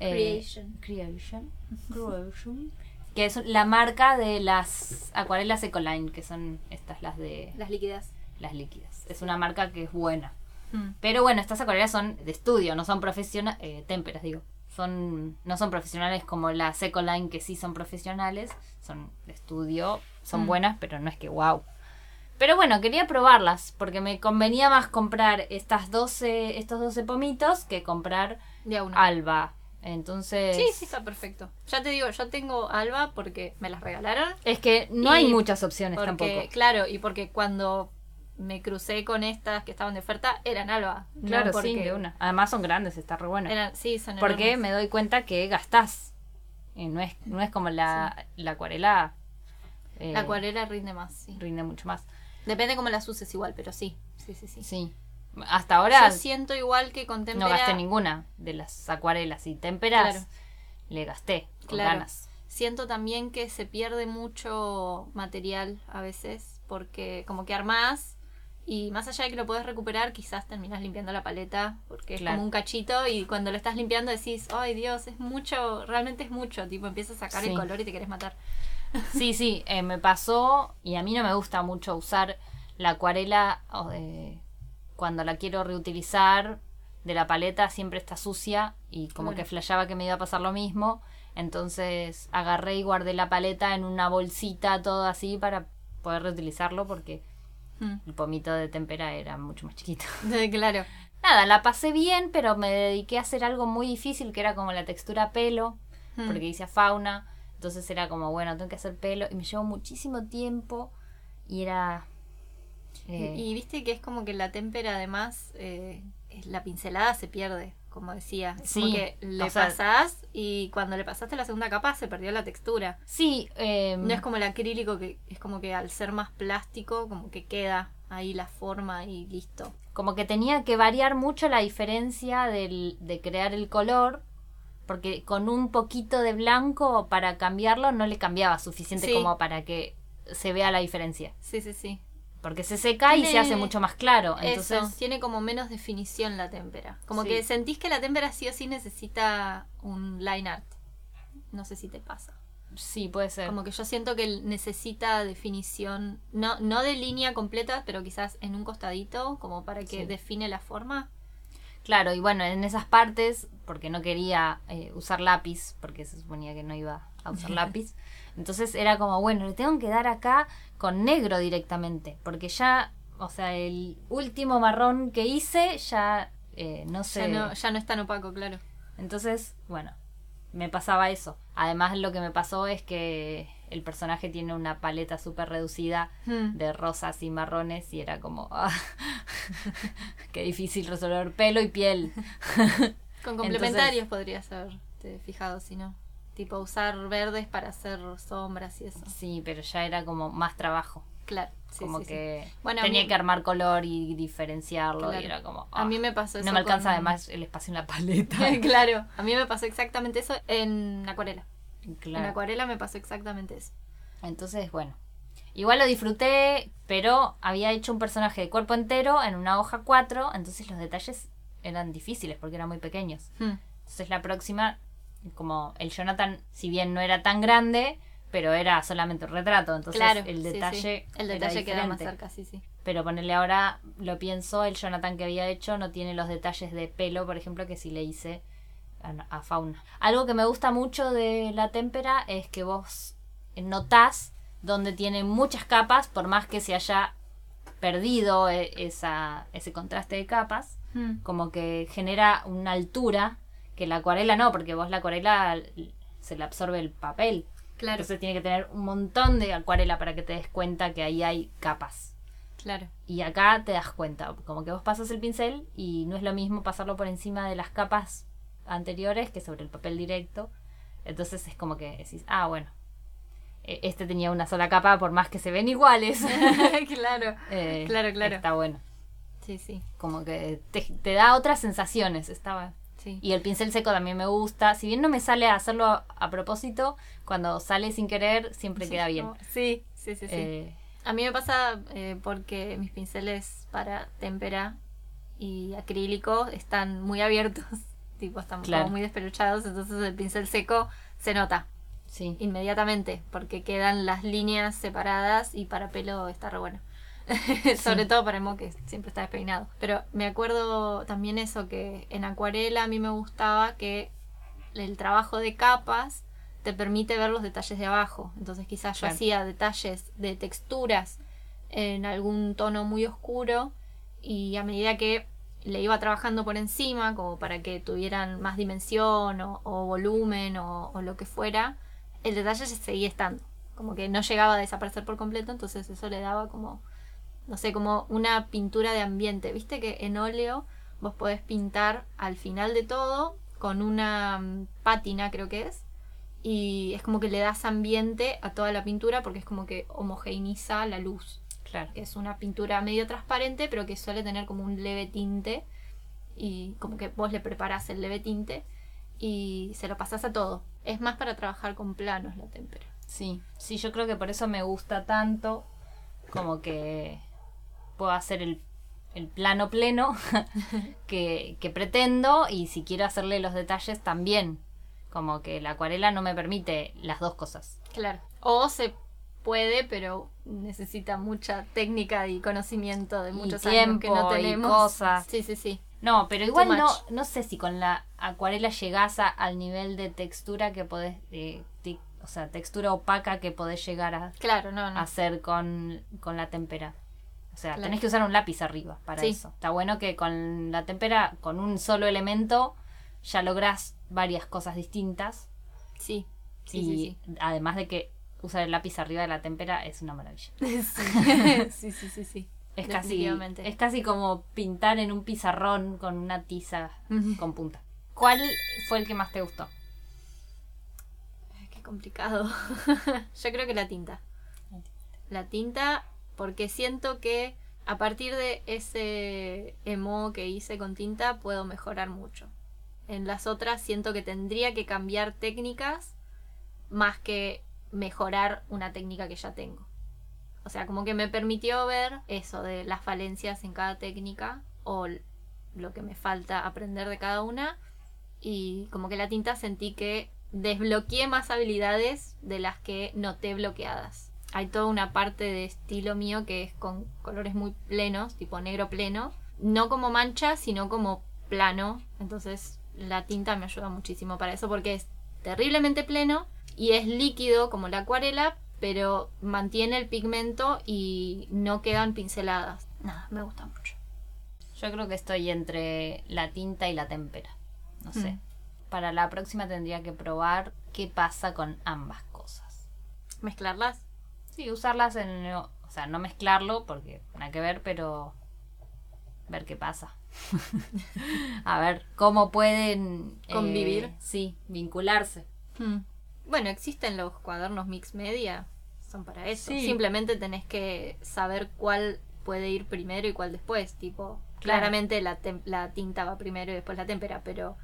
Eh, creation. creation. Creation. que es la marca de las acuarelas Ecoline, que son estas las de... Las líquidas. Las líquidas. Es una marca que es buena. Mm. Pero bueno, estas acuarelas son de estudio, no son profesionales, eh, témperas digo. Son, no son profesionales como las Ecoline que sí son profesionales, son de estudio, son mm. buenas, pero no es que wow. Pero bueno, quería probarlas porque me convenía más comprar estas 12, estos 12 pomitos que comprar de alba. Entonces. Sí, sí, está perfecto. Ya te digo, yo tengo alba porque me las regalaron. Es que no hay muchas opciones tampoco. Claro, y porque cuando me crucé con estas que estaban de oferta, eran alba. Claro, sí, de una. Además son grandes, está re bueno. sí, son Porque me doy cuenta que gastás. Y no es, no es como la, la acuarela. Eh, la acuarela rinde más, sí. Rinde mucho más. Depende cómo las uses igual, pero sí. Sí, sí, sí. Sí. Hasta ahora. Yo siento igual que con. No gasté ninguna de las acuarelas y témperas. Le gasté con ganas. Siento también que se pierde mucho material a veces. Porque como que armás y más allá de que lo puedes recuperar, quizás terminas limpiando la paleta porque es como un cachito y cuando lo estás limpiando decís, ay Dios, es mucho, realmente es mucho, tipo empiezas a sacar el color y te quieres matar. Sí, sí, eh, me pasó y a mí no me gusta mucho usar la acuarela eh, cuando la quiero reutilizar de la paleta, siempre está sucia y como que flashaba que me iba a pasar lo mismo. Entonces agarré y guardé la paleta en una bolsita, todo así, para poder reutilizarlo porque Mm. El pomito de tempera era mucho más chiquito. claro. Nada, la pasé bien, pero me dediqué a hacer algo muy difícil que era como la textura pelo, mm. porque hice fauna. Entonces era como, bueno, tengo que hacer pelo. Y me llevó muchísimo tiempo. Y era. Eh, y, viste que es como que la témpera, además, eh, la pincelada se pierde como decía. Sí, que le pasás y cuando le pasaste la segunda capa se perdió la textura. Sí. Em, no es como el acrílico que es como que al ser más plástico como que queda ahí la forma y listo. Como que tenía que variar mucho la diferencia del, de crear el color. Porque con un poquito de blanco para cambiarlo no le cambiaba suficiente como para que se vea la diferencia. Sí, sí, sí porque se seca y se hace mucho más claro. Entonces eso, tiene como menos definición la témpera. Como que sentís que la témpera sí o sí necesita un line art. No sé si te pasa. Sí, puede ser. Como que yo siento que necesita definición, no, no de línea completa, pero quizás en un costadito, como para que define la forma. Claro, y bueno, en esas partes, porque no quería eh, usar lápiz, porque se suponía que no iba a usar lápiz, entonces era como, bueno, le tengo que dar acá con negro directamente, porque ya, o sea, el último marrón que hice ya eh, no sé. Ya no, ya no es tan opaco, claro. Entonces, bueno, me pasaba eso. Además, lo que me pasó es que el personaje tiene una paleta súper reducida Hmm. de rosas y marrones y era como, ah, qué difícil resolver pelo y piel. Con complementarios podrías haberte fijado, si no. Tipo usar verdes para hacer sombras y eso. Sí, pero ya era como más trabajo. Claro. sí, como sí, sí. que Bueno, tenía mí- que armar color y diferenciarlo Claro. y era como... A ah, mí me pasó eso. no me alcanza con- además el espacio en la paleta. claro. A mí me pasó exactamente eso en acuarela. En claro. acuarela me pasó exactamente eso. Entonces, bueno. Igual lo disfruté, pero había hecho un personaje de cuerpo entero en una hoja 4, entonces los detalles eran difíciles porque eran muy pequeños. Hmm. Entonces la próxima, como el Jonathan, si bien no era tan grande, pero era solamente un retrato, entonces claro. el detalle, sí. El detalle queda más cerca, sí, sí. Pero ponerle ahora, lo pienso, el Jonathan que había hecho no tiene los detalles de pelo, por ejemplo, que si le hice a, a Fauna. Algo que me gusta mucho de la témpera es que vos notás donde tiene muchas capas, por más que se haya perdido eh, esa, ese contraste de capas, Hmm. como que genera una altura que la acuarela no, porque vos la acuarela se le absorbe el papel. Claro, Entonces tiene que tener un montón de acuarela para que te des cuenta que ahí hay capas. claro. Y acá te das cuenta, como que vos pasas el pincel y no es lo mismo pasarlo por encima de las capas anteriores que sobre el papel directo. Entonces es como que decís, ah, bueno, e- este tenía una sola capa por más que se ven iguales. claro. Eh, Claro, claro. Está bueno. Sí, sí. Como que te, te da otras sensaciones. Estaba. Sí. Y el pincel seco también me gusta. Si bien no me sale a hacerlo a, a propósito, cuando sale sin querer siempre Sí, queda bien. Sí, sí, sí, sí. Eh, A mí me pasa eh, porque mis pinceles para témpera y acrílico están muy abiertos, tipo están como muy despeluchados, entonces el pincel seco se nota sí. inmediatamente porque quedan las líneas separadas y para pelo está re bueno. Sobre todo para Emo que siempre está despeinado. Pero me acuerdo también eso que en acuarela a mí me gustaba que el trabajo de capas te permite ver los detalles de abajo. Entonces quizás yo Claro. hacía detalles de texturas en algún tono muy oscuro y a medida que le iba trabajando por encima como para que tuvieran más dimensión o, o volumen o, o lo que fuera, el detalle se seguía estando. Como que no llegaba a desaparecer por completo, entonces eso le daba como, no sé, como una pintura de ambiente. Viste que en óleo vos podés pintar al final de todo con una mm, pátina, creo que es, y es como que le das ambiente a toda la pintura porque es como que homogeneiza la luz. Claro. Es una pintura medio transparente, pero que suele tener como un leve tinte. Y como que vos le preparás el leve tinte y se lo pasás a todo. Es más para trabajar con planos la témpera. Sí, sí, yo creo que por eso me gusta tanto, como que puedo hacer el, el plano pleno que, que pretendo y si quiero hacerle los detalles también, como que la acuarela no me permite las dos cosas. Claro. O se puede, pero necesita mucha técnica y conocimiento de Y muchos años que no tiempo y tenemos. cosas. Sí, sí, sí. No, pero igual no, no sé si con la acuarela llegás a- al nivel de textura que podés, eh, ti- o sea, textura opaca que podés llegar a, Claro, no, no. hacer con, con la témpera. O sea, Claro. tenés que usar un lápiz arriba para Sí. eso. Está bueno que con la témpera, con un solo elemento, ya lográs varias cosas distintas. Sí. Sí, y sí, además de que usar el lápiz arriba de la témpera es una maravilla. sí. sí, sí, sí, sí. Es casi, es casi como pintar en un pizarrón con una tiza con punta. ¿Cuál fue el que más te gustó? Qué complicado. Yo creo que la tinta. La tinta, porque siento que a partir de ese emo que hice con tinta puedo mejorar mucho. En las otras siento que tendría que cambiar técnicas más que mejorar una técnica que ya tengo. O sea, como que me permitió ver eso de las falencias en cada técnica o lo que me falta aprender de cada una y como que la tinta sentí que desbloqueé más habilidades de las que noté bloqueadas. Hay toda una parte de estilo mío que es con colores muy plenos, tipo negro pleno, no como mancha, sino como plano, entonces la tinta me ayuda muchísimo para eso porque es terriblemente pleno y es líquido como la acuarela, pero mantiene el pigmento y no quedan pinceladas. Nada, me gusta mucho. Yo creo que estoy entre la tinta y la témpera. No sé. Mm. Para la próxima tendría que probar qué pasa con ambas cosas. Mezclarlas. Sí, usarlas en... O sea, no mezclarlo porque nada que ver, pero ver qué pasa. A ver cómo pueden eh, Convivir. sí, vincularse. Hmm. Bueno, existen los cuadernos mix media, son para eso. Sí. Simplemente tenés que saber cuál puede ir primero y cuál después. Tipo, Claro. claramente la, la tinta va primero y después la témpera, pero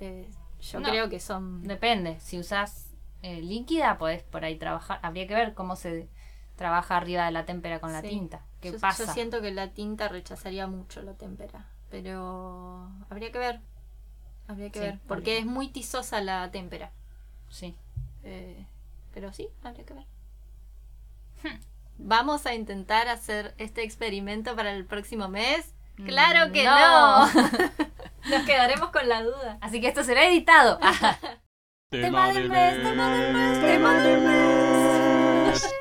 eh, yo No. creo que son... Depende. Si usas eh, líquida, podés por ahí trabajar. Habría que ver cómo se trabaja arriba de la témpera con la tinta. ¿Qué yo, pasa? yo siento que la tinta rechazaría mucho la témpera, pero habría que ver. Habría que Sí, ver, porque habría. es muy tizosa la témpera. Sí. Eh, pero sí, habría que ver. Vamos a intentar hacer este experimento para el próximo mes. Claro que no. No. Nos quedaremos con la duda. Así que esto será editado. Tema del mes, tema del mes, tema del mes.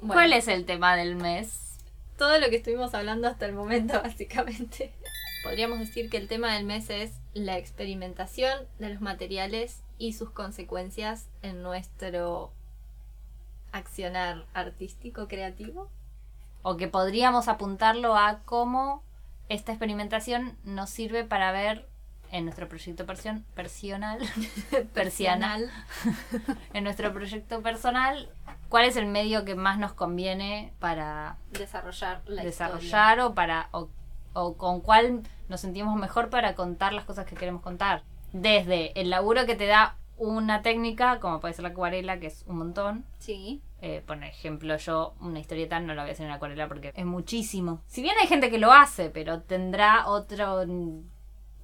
Bueno, ¿Cuál es el tema del mes? todo lo que estuvimos hablando hasta el momento, básicamente. Podríamos decir que el tema del mes es la experimentación de los materiales y sus consecuencias en nuestro accionar artístico creativo. O que podríamos apuntarlo a cómo esta experimentación nos sirve para ver en nuestro proyecto persion- personal, persianal, en nuestro proyecto personal, cuál es el medio que más nos conviene para Desarrollar la desarrollar o para o, o con cuál nos sentimos mejor para contar las cosas que queremos contar. Desde el laburo que te da una técnica, como puede ser la acuarela, que es un montón. Sí. Eh, por ejemplo, yo una historieta no la voy a hacer en acuarela porque es muchísimo. Si bien hay gente que lo hace, pero tendrá otro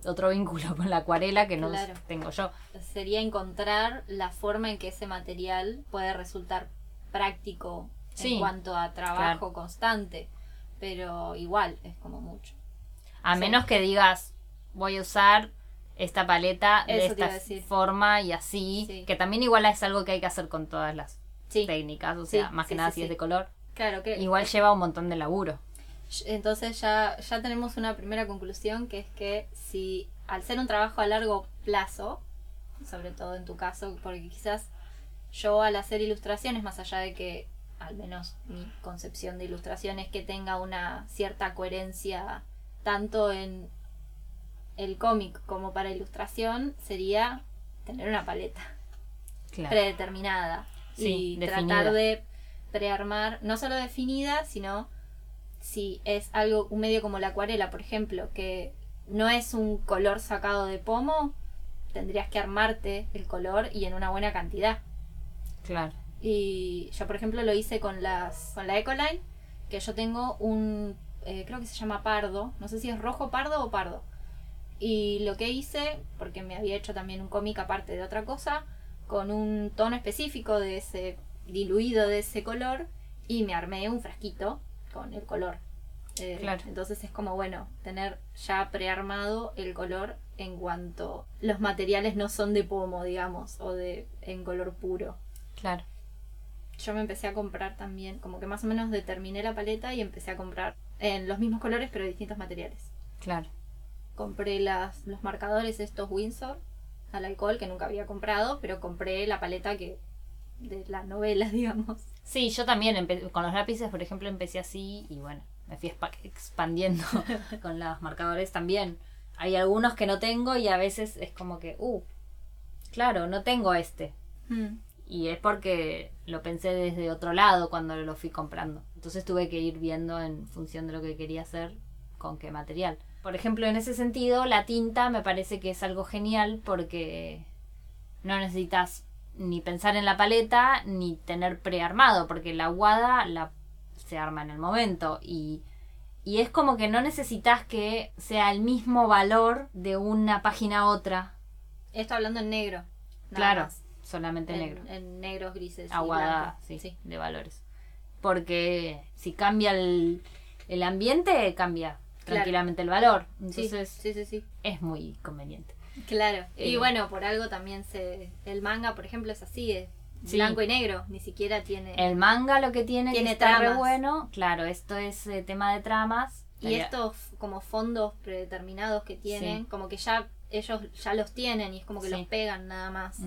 otro vínculo con la acuarela que no Claro. tengo yo. Sería encontrar la forma en que ese material puede resultar práctico Sí, en cuanto a trabajo constante. Pero igual, es como mucho. A menos que digas, voy a usar esta paleta de esta forma y así, Sí. que también igual es algo que hay que hacer con todas las Sí. técnicas, o Sí, sea, más que sí, nada si es de color. Claro que Igual lleva un montón de laburo. Entonces ya, ya tenemos una primera conclusión que es que si al ser un trabajo a largo plazo, sobre todo en tu caso, porque quizás yo al hacer ilustraciones, más allá de que al menos mi concepción de ilustración es que tenga una cierta coherencia tanto en el cómic como para ilustración, sería tener una paleta Claro. predeterminada Sí, y definida. tratar de prearmar, no solo definida, sino si es algo, un medio como la acuarela, por ejemplo, que no es un color sacado de pomo, tendrías que armarte el color y en una buena cantidad. Claro. Y yo, por ejemplo, lo hice con las con la Ecoline, que yo tengo un, eh, creo que se llama pardo, no sé si es rojo pardo o pardo. Y lo que hice, porque me había hecho también un cómic aparte de otra cosa, con un tono específico de ese diluido de ese color, y me armé un frasquito con el color. Eh, Claro. Entonces es como, bueno, tener ya prearmado el color en cuanto los materiales no son de pomo, digamos, o de en color puro Claro. yo me empecé a comprar también, como que más o menos determiné la paleta y empecé a comprar en los mismos colores pero distintos materiales. Claro. Compré las, los marcadores estos Windsor al alcohol que nunca había comprado, pero compré la paleta que de las novelas, digamos. Sí, yo también con los lápices, por ejemplo, empecé así y bueno, me fui expandiendo con los marcadores también. Hay algunos que no tengo y a veces es como que, uh, claro, no tengo este. Y es porque lo pensé desde otro lado cuando lo fui comprando. Entonces tuve que ir viendo en función de lo que quería hacer con qué material. Por ejemplo, en ese sentido, la tinta me parece que es algo genial porque no necesitas ni pensar en la paleta ni tener prearmado, porque la aguada la, se arma en el momento y, y es como que no necesitas que sea el mismo valor de una página a otra. Esto hablando en negro. claro, más. solamente En, negro. en negros, grises. y aguada, blancos. sí, de valores. Porque si cambia el, el ambiente cambia Claro. tranquilamente el valor. Entonces sí, sí, sí. es muy conveniente. Claro. y Eh, bueno, por algo también se. El manga, por ejemplo, es así, es Sí. blanco y negro. Ni siquiera tiene. El manga lo que tiene, Tiene que está re tramas. bueno, claro, esto es eh, tema de tramas. Y estos como fondos predeterminados que tienen, como que ya ellos ya los tienen y es como que los pegan nada más.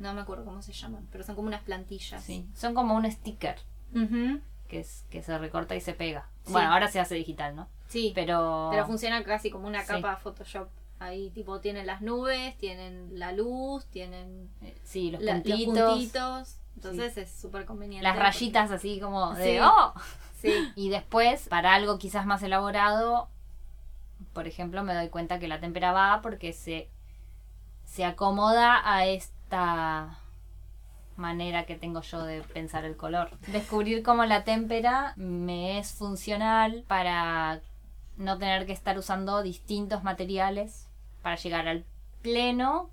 No me acuerdo cómo se llaman, pero son como unas plantillas. sí. Son como un sticker Ujú. Que, es, que se recorta y se pega. Sí. Bueno, ahora se hace digital, ¿no? Sí, Pero, pero funciona casi como una Sí. capa Photoshop. Ahí tipo tienen las nubes, tienen la luz, tienen eh, sí, los la- puntitos, los puntitos. Entonces es súper conveniente. las porque- rayitas así como de Sí. ¡oh! Sí, Y después, para algo quizás más elaborado, por ejemplo, me doy cuenta que la témpera va porque se, se acomoda a esta manera que tengo yo de pensar el color. Descubrir cómo la témpera me es funcional para no tener que estar usando distintos materiales para llegar al pleno,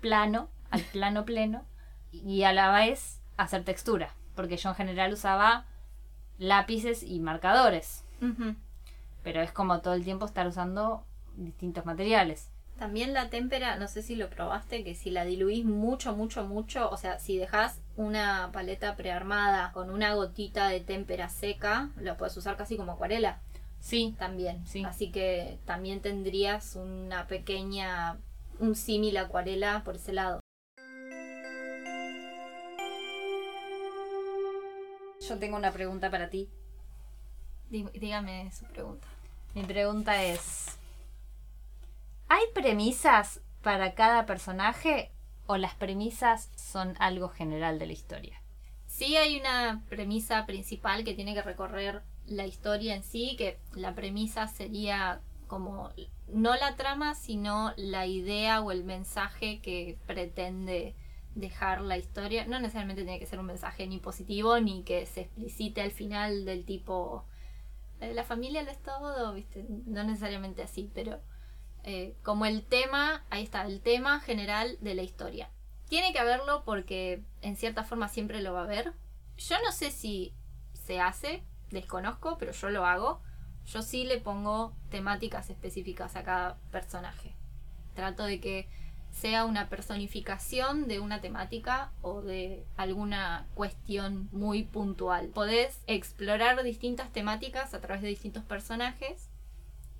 plano, al plano pleno y a la vez hacer textura. Porque yo en general usaba lápices y marcadores. Pero es como todo el tiempo estar usando distintos materiales. También la témpera, no sé si lo probaste, que si la diluís mucho, mucho, mucho, o sea, si dejas una paleta prearmada con una gotita de témpera seca, lo puedes usar casi como acuarela Sí. también. Sí. Así que también tendrías una pequeña, un símil acuarela por ese lado. Yo tengo una pregunta para ti. Dí- Dígame su pregunta. Mi pregunta es, ¿hay premisas para cada personaje o las premisas son algo general de la historia? Sí hay una premisa principal que tiene que recorrer la historia en sí, que la premisa sería como no la trama, sino la idea o el mensaje que pretende dejar la historia. No necesariamente tiene que ser un mensaje ni positivo, ni que se explicite al final del tipo "Eh, la familia lo es todo, ¿viste? No necesariamente así, pero eh, como el tema, ahí está, el tema general de la historia. Tiene que haberlo porque en cierta forma siempre lo va a haber. Yo no sé si se hace, desconozco, pero yo lo hago. Yo sí le pongo temáticas específicas a cada personaje. Trato de que sea una personificación de una temática o de alguna cuestión muy puntual. Podés explorar distintas temáticas a través de distintos personajes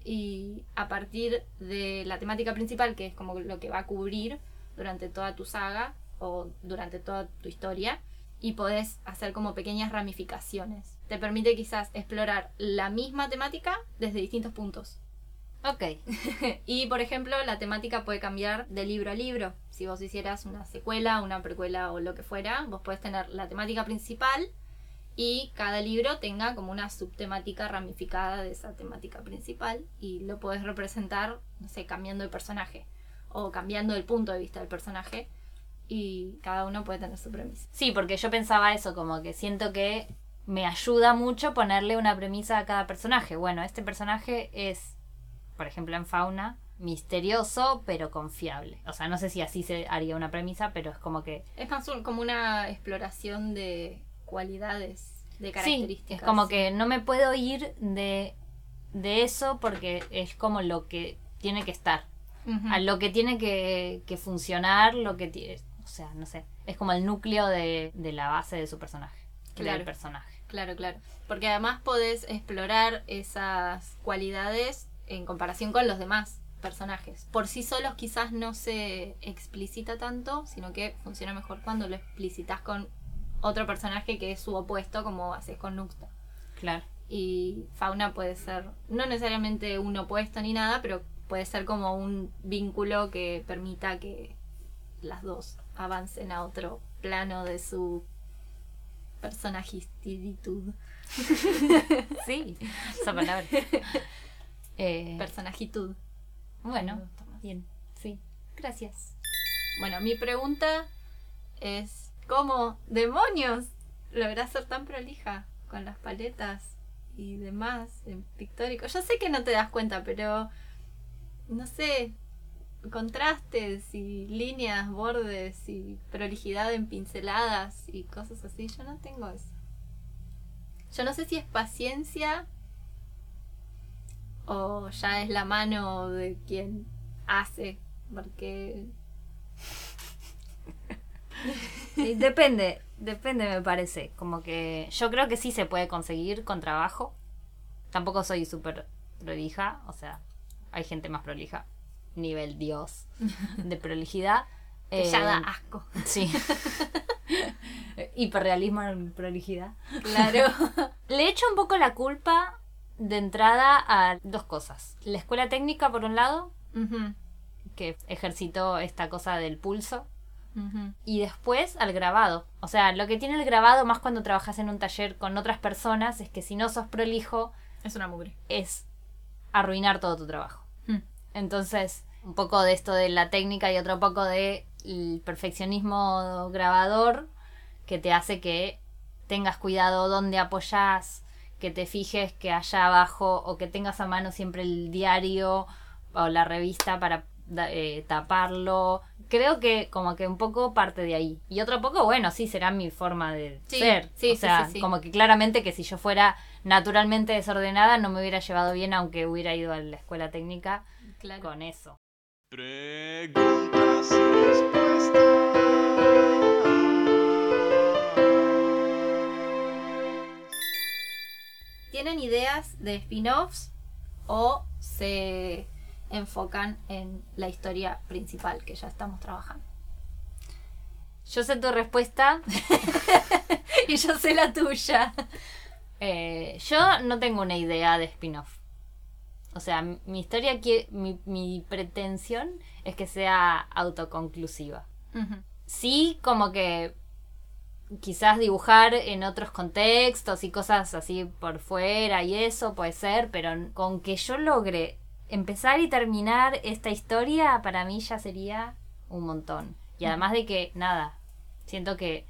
y a partir de la temática principal, que es como lo que va a cubrir durante toda tu saga o durante toda tu historia, y podés hacer como pequeñas ramificaciones. Te permite quizás explorar la misma temática desde distintos puntos. Ok. y por ejemplo, la temática puede cambiar de libro a libro. Si vos hicieras una secuela, una precuela o lo que fuera, vos podés tener la temática principal y cada libro tenga como una subtemática ramificada de esa temática principal y lo podés representar, no sé, cambiando de personaje o cambiando el punto de vista del personaje y cada uno puede tener su premisa. Sí, porque yo pensaba eso, como que siento que me ayuda mucho ponerle una premisa a cada personaje. Bueno, este personaje es, por ejemplo, en Fauna, misterioso pero confiable. O sea, no sé si así se haría una premisa, pero es como que... Es más un- como una exploración de cualidades, de Sí, características. es como que no me puedo ir de, de eso porque es como lo que tiene que estar. A lo que tiene que, que funcionar, lo que tiene... O sea, no sé. Es como el núcleo de, de la base de su personaje. Claro. Del personaje. Claro, claro. Porque además podés explorar esas cualidades en comparación con los demás personajes. Por sí solos quizás no se explicita tanto, sino que funciona mejor cuando lo explicitas con otro personaje que es su opuesto, como haces con Nuxta. Claro. Y Fauna puede ser, no necesariamente un opuesto ni nada, pero puede ser como un vínculo que permita que las dos avancen a otro plano de su personajitud. Sí, esa palabra. Eh, Personajitud. bueno, bien. Sí. Gracias. Bueno, mi pregunta es, ¿cómo demonios lográs ser tan prolija con las paletas y demás en pictórico? Yo sé que no te das cuenta, pero no sé, contrastes y líneas, bordes y prolijidad en pinceladas y cosas así, yo no tengo eso. Yo no sé si es paciencia o ya es la mano de quien hace, porque depende, depende me parece. Como que yo creo que sí se puede conseguir con trabajo. Tampoco soy súper prolija, o sea, hay gente más prolija. Nivel Dios de prolijidad. que ya Eh, da asco. Sí. Hiperrealismo en prolijidad. Claro. Le echo un poco la culpa de entrada a dos cosas. La escuela técnica, por un lado, que ejercitó esta cosa del pulso. Y después al grabado. O sea, lo que tiene el grabado más cuando trabajas en un taller con otras personas es que si no sos prolijo Es una mugre. es arruinar todo tu trabajo. Mm. Entonces, un poco de esto de la técnica y otro poco de el perfeccionismo grabador que te hace que tengas cuidado dónde apoyás, que te fijes que allá abajo o que tengas a mano siempre el diario o la revista para eh, taparlo. Creo que como que un poco parte de ahí. Y otro poco, bueno, sí, será mi forma de Sí, ser. sí, o sí, sea, sí, sí. como que claramente que si yo fuera naturalmente desordenada no me hubiera llevado bien aunque hubiera ido a la escuela técnica Claro. con eso. Preguntas y respuestas. ¿Tienen ideas de spin-offs o se enfocan en la historia principal que ya estamos trabajando? Yo sé tu respuesta. y yo sé la tuya. Eh, yo no tengo una idea de spin-off. O sea, mi historia, mi, mi pretensión es que sea autoconclusiva. Sí, como que quizás dibujar en otros contextos y cosas así por fuera y eso puede ser, pero con que yo logre empezar y terminar esta historia, para mí ya sería un montón. Y además de que, nada, siento que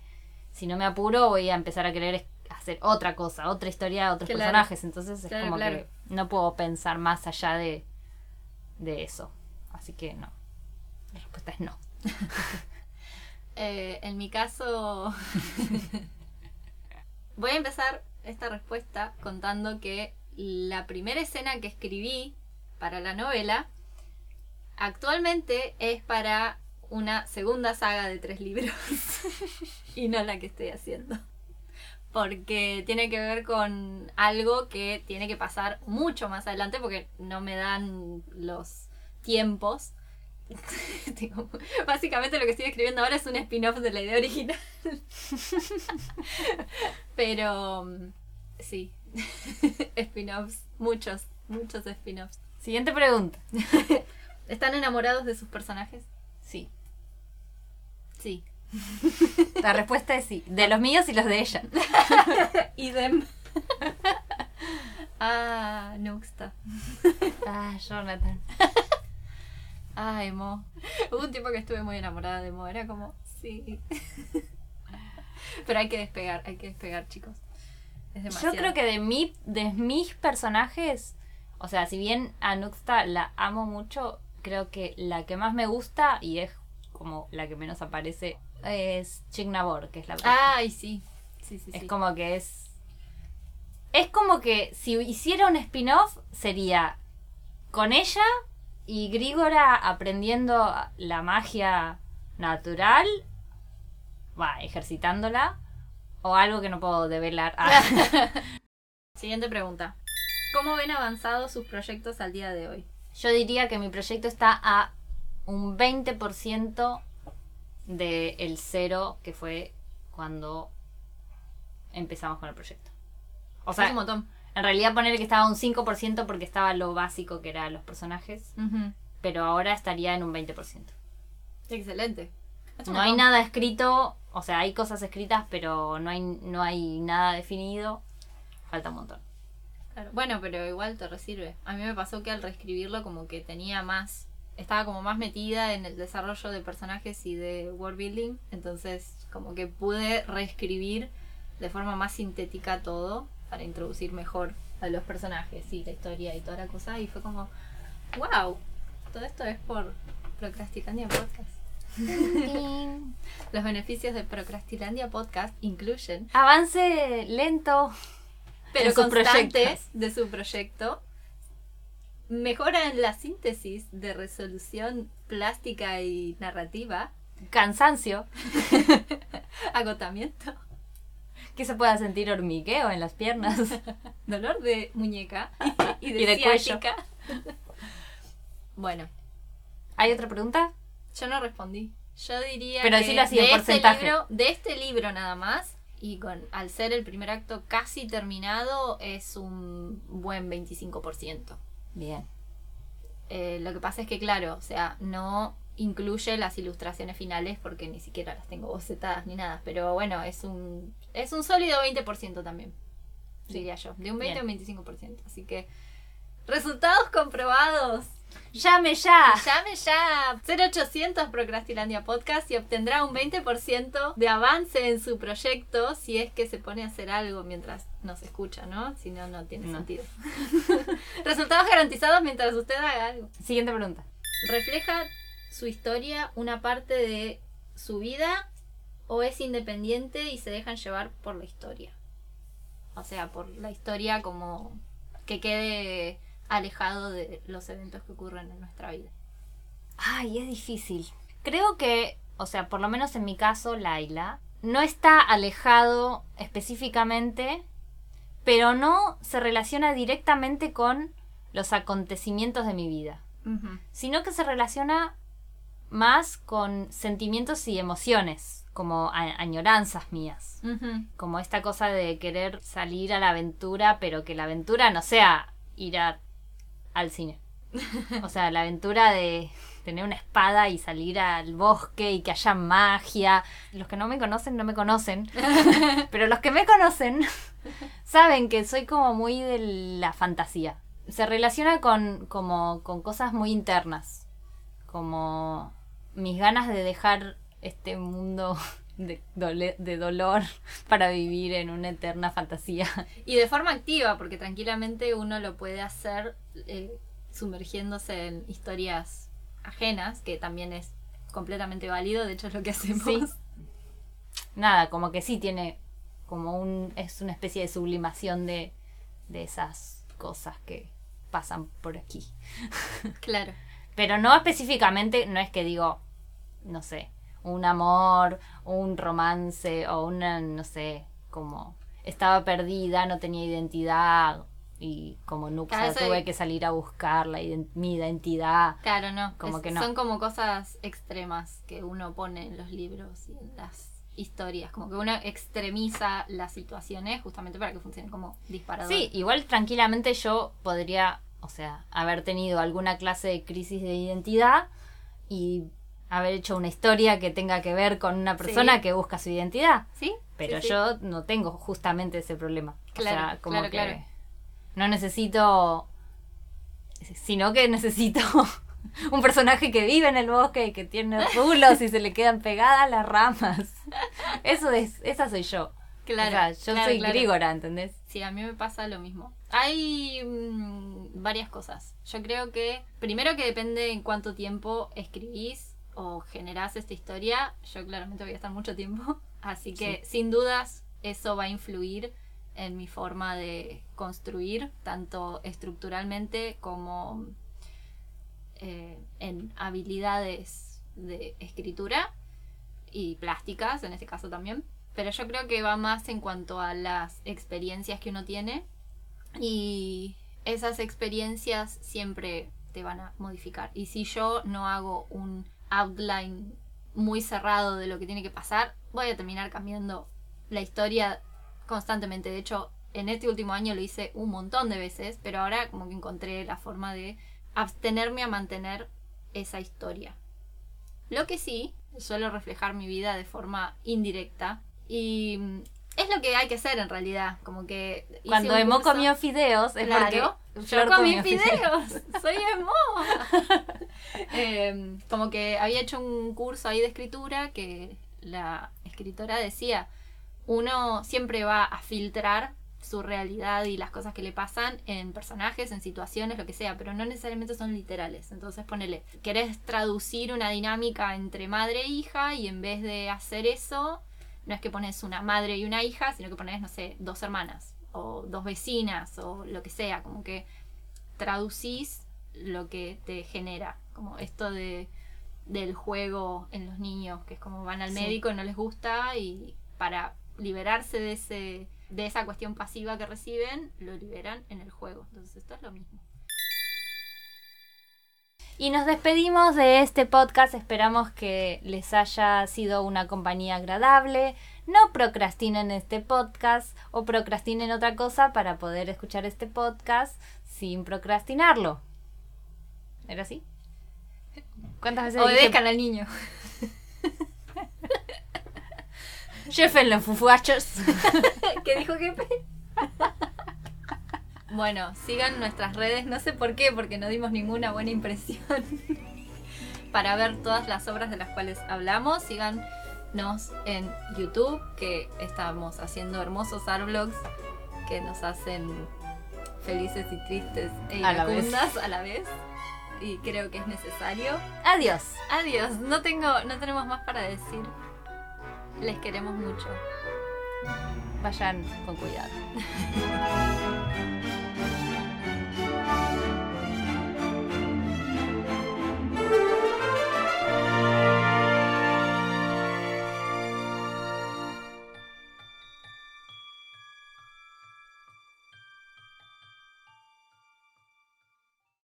si no me apuro voy a empezar a querer hacer otra cosa, otra historia, otros Claro. personajes. Entonces es Claro, como claro. que no puedo pensar más allá de, de eso. Así que no. La respuesta es no. Eh, en mi caso, voy a empezar esta respuesta contando que la primera escena que escribí para la novela actualmente es para una segunda saga de tres libros y no la que estoy haciendo. Porque tiene que ver con algo que tiene que pasar mucho más adelante porque no me dan los tiempos. Básicamente lo que estoy escribiendo ahora es un spin-off de la idea original. Pero mm, sí, spin-offs, muchos, muchos spin-offs. Siguiente pregunta. ¿Están enamorados de sus personajes? Sí. Sí. La respuesta es sí. De los míos y los de ella. Idem. ah, Nuxta. Ah, Jonathan. Ay, Mo. Hubo un tiempo que estuve muy enamorada de Mo. Era como, sí. Pero hay que despegar, hay que despegar, chicos. Es Yo creo que de mi, de mis personajes, o sea, si bien a Nuxta la amo mucho, creo que la que más me gusta y es como la que menos aparece es Chignabor, que es la bruja. Ay, sí. Sí, sí, Es sí. como que es. Es como que si hiciera un spin-off sería con ella y Grígora aprendiendo la magia natural, va, ejercitándola, o algo que no puedo develar. Ah, Siguiente pregunta. ¿Cómo ven avanzados sus proyectos al día de hoy? Yo diría que mi proyecto está a un 20% del cero que fue cuando empezamos con el proyecto. O es sea, un montón. En realidad poner que estaba un 5% porque estaba lo básico que eran los personajes, pero ahora estaría en un 20%. Excelente. Es un No hay nada escrito, o sea, hay cosas escritas, pero no hay, no hay nada definido. Falta un montón. Claro. Bueno, pero igual te resirve. A mí me pasó que al reescribirlo como que tenía más, estaba como más metida en el desarrollo de personajes y de world building, entonces como que pude reescribir de forma más sintética todo para introducir mejor a los personajes y la historia y toda la cosa y fue como, wow, todo esto es por Procrastilandia Podcast. Los beneficios de Procrastilandia Podcast incluyen Avance lento. Pero en sus constante proyectos. de su proyecto mejora en la síntesis de resolución plástica y narrativa, Cansancio. agotamiento, Que se pueda sentir hormigueo en las piernas. dolor de muñeca y de, Y de cuello. bueno, ¿Hay otra pregunta? yo no respondí. Yo diría Pero que así, de porcentaje. libro, de este libro nada más y con al ser el primer acto casi terminado es un buen 25%. Bien. Eh, lo que pasa es que, claro, o sea, no incluye las ilustraciones finales porque ni siquiera las tengo bocetadas ni nada. Pero bueno, es un, es un sólido 20% también, diría yo. De un 20 a un 25%. Así que, resultados comprobados. ¡Llame ya! Llame ya 0800 Procrastilandia Podcast y obtendrá un 20% de avance en su proyecto si es que se pone a hacer algo mientras nos escucha, ¿no? Si no, no tiene No. sentido. Resultados garantizados mientras usted haga algo. Siguiente pregunta. ¿Refleja su historia una parte de su vida o es independiente y se dejan llevar por la historia? O sea, por la historia como que quede alejado de los eventos que ocurren en nuestra vida. Ay, es difícil. Creo que, o sea, por lo menos en mi caso, Laila, no está alejado específicamente, pero no se relaciona directamente con los acontecimientos de mi vida, sino que se relaciona más con sentimientos y emociones, como añoranzas mías, como esta cosa de querer salir a la aventura, pero que la aventura no sea ir a- al cine. O sea, la aventura de tener una espada y salir al bosque y que haya magia. Los que no me conocen, no me conocen. Pero los que me conocen saben que soy como muy de la fantasía. Se relaciona con, como, con cosas muy internas. Como mis ganas de dejar este mundo de, dole- de dolor para vivir en una eterna fantasía. Y de forma activa, porque tranquilamente uno lo puede hacer eh, sumergiéndose en historias ajenas, que también es completamente válido, de hecho es lo que hacemos. Sí. Nada, como que sí tiene como un es una especie de sublimación de, de esas cosas que pasan por aquí. Claro. Pero no específicamente, no es que digo, no sé, un amor, un romance o una, no sé, como estaba perdida, no tenía identidad y como nunca Claro, eso- tuve que salir a buscar la ident- mi identidad. Claro, no. Como Es- que no. Son como cosas extremas que uno pone en los libros y en las historias. Como que uno extremiza las situaciones justamente para que funcionen como disparador. Sí, igual tranquilamente yo podría, o sea, haber tenido alguna clase de crisis de identidad y haber hecho una historia que tenga que ver con una persona Sí. que busca su identidad. ¿Sí? Pero Sí, sí. yo no tengo justamente ese problema. Claro, o sea, como claro, que claro. No necesito, sino que necesito un personaje que vive en el bosque y que tiene rulos y se le quedan pegadas las ramas. Eso es, esa soy yo. Claro, O sea, yo claro, soy claro. grígora, ¿entendés? Sí, a mí me pasa lo mismo. Hay mm, varias cosas. Yo creo que, primero que depende en cuánto tiempo escribís o generás esta historia. Yo claramente voy a estar mucho tiempo. Así que, sin dudas, eso va a influir en mi forma de construir, tanto estructuralmente como eh, en habilidades de escritura y plásticas, en este caso también. Pero yo creo que va más en cuanto a las experiencias que uno tiene y esas experiencias siempre te van a modificar. Y si yo no hago un outline muy cerrado de lo que tiene que pasar, voy a terminar cambiando la historia constantemente. De hecho, en este último año lo hice un montón de veces, pero ahora como que encontré la forma de abstenerme a mantener esa historia. Lo que sí, suelo reflejar mi vida de forma indirecta y mm, es lo que hay que hacer en realidad, como que Cuando Emo comió fideos es Claro, porque yo comí fideos, soy emo. Eh, como que había hecho un curso ahí de escritura que la escritora decía, uno siempre va a filtrar su realidad y las cosas que le pasan en personajes, en situaciones, lo que sea, pero no necesariamente son literales. Entonces ponele, querés traducir una dinámica entre madre e hija y en vez de hacer eso, no es que pones una madre y una hija, sino que pones, no sé, dos hermanas o dos vecinas o lo que sea, como que traducís lo que te genera, como esto de del juego en los niños, que es como van al Sí. médico y no les gusta y para liberarse de ese de esa cuestión pasiva que reciben, lo liberan en el juego. Entonces esto es lo mismo. Y nos despedimos de este podcast. Esperamos que les haya sido una compañía agradable. No procrastinen este podcast o procrastinen otra cosa para poder escuchar este podcast sin procrastinarlo. ¿Era así? ¿Cuántas veces dije? Obedezcan al niño. Jefen los fufuachos. ¿Qué dijo Jefe? Bueno, sigan nuestras redes, no sé por qué, porque no dimos ninguna buena impresión. Para ver todas las obras de las cuales hablamos, síganos en YouTube, que estamos haciendo hermosos arblogs que nos hacen felices y tristes e A iracundas a la vez. Y creo que es necesario. Adiós. Adiós, no tengo, no tenemos más para decir. Les queremos mucho. Vayan con cuidado.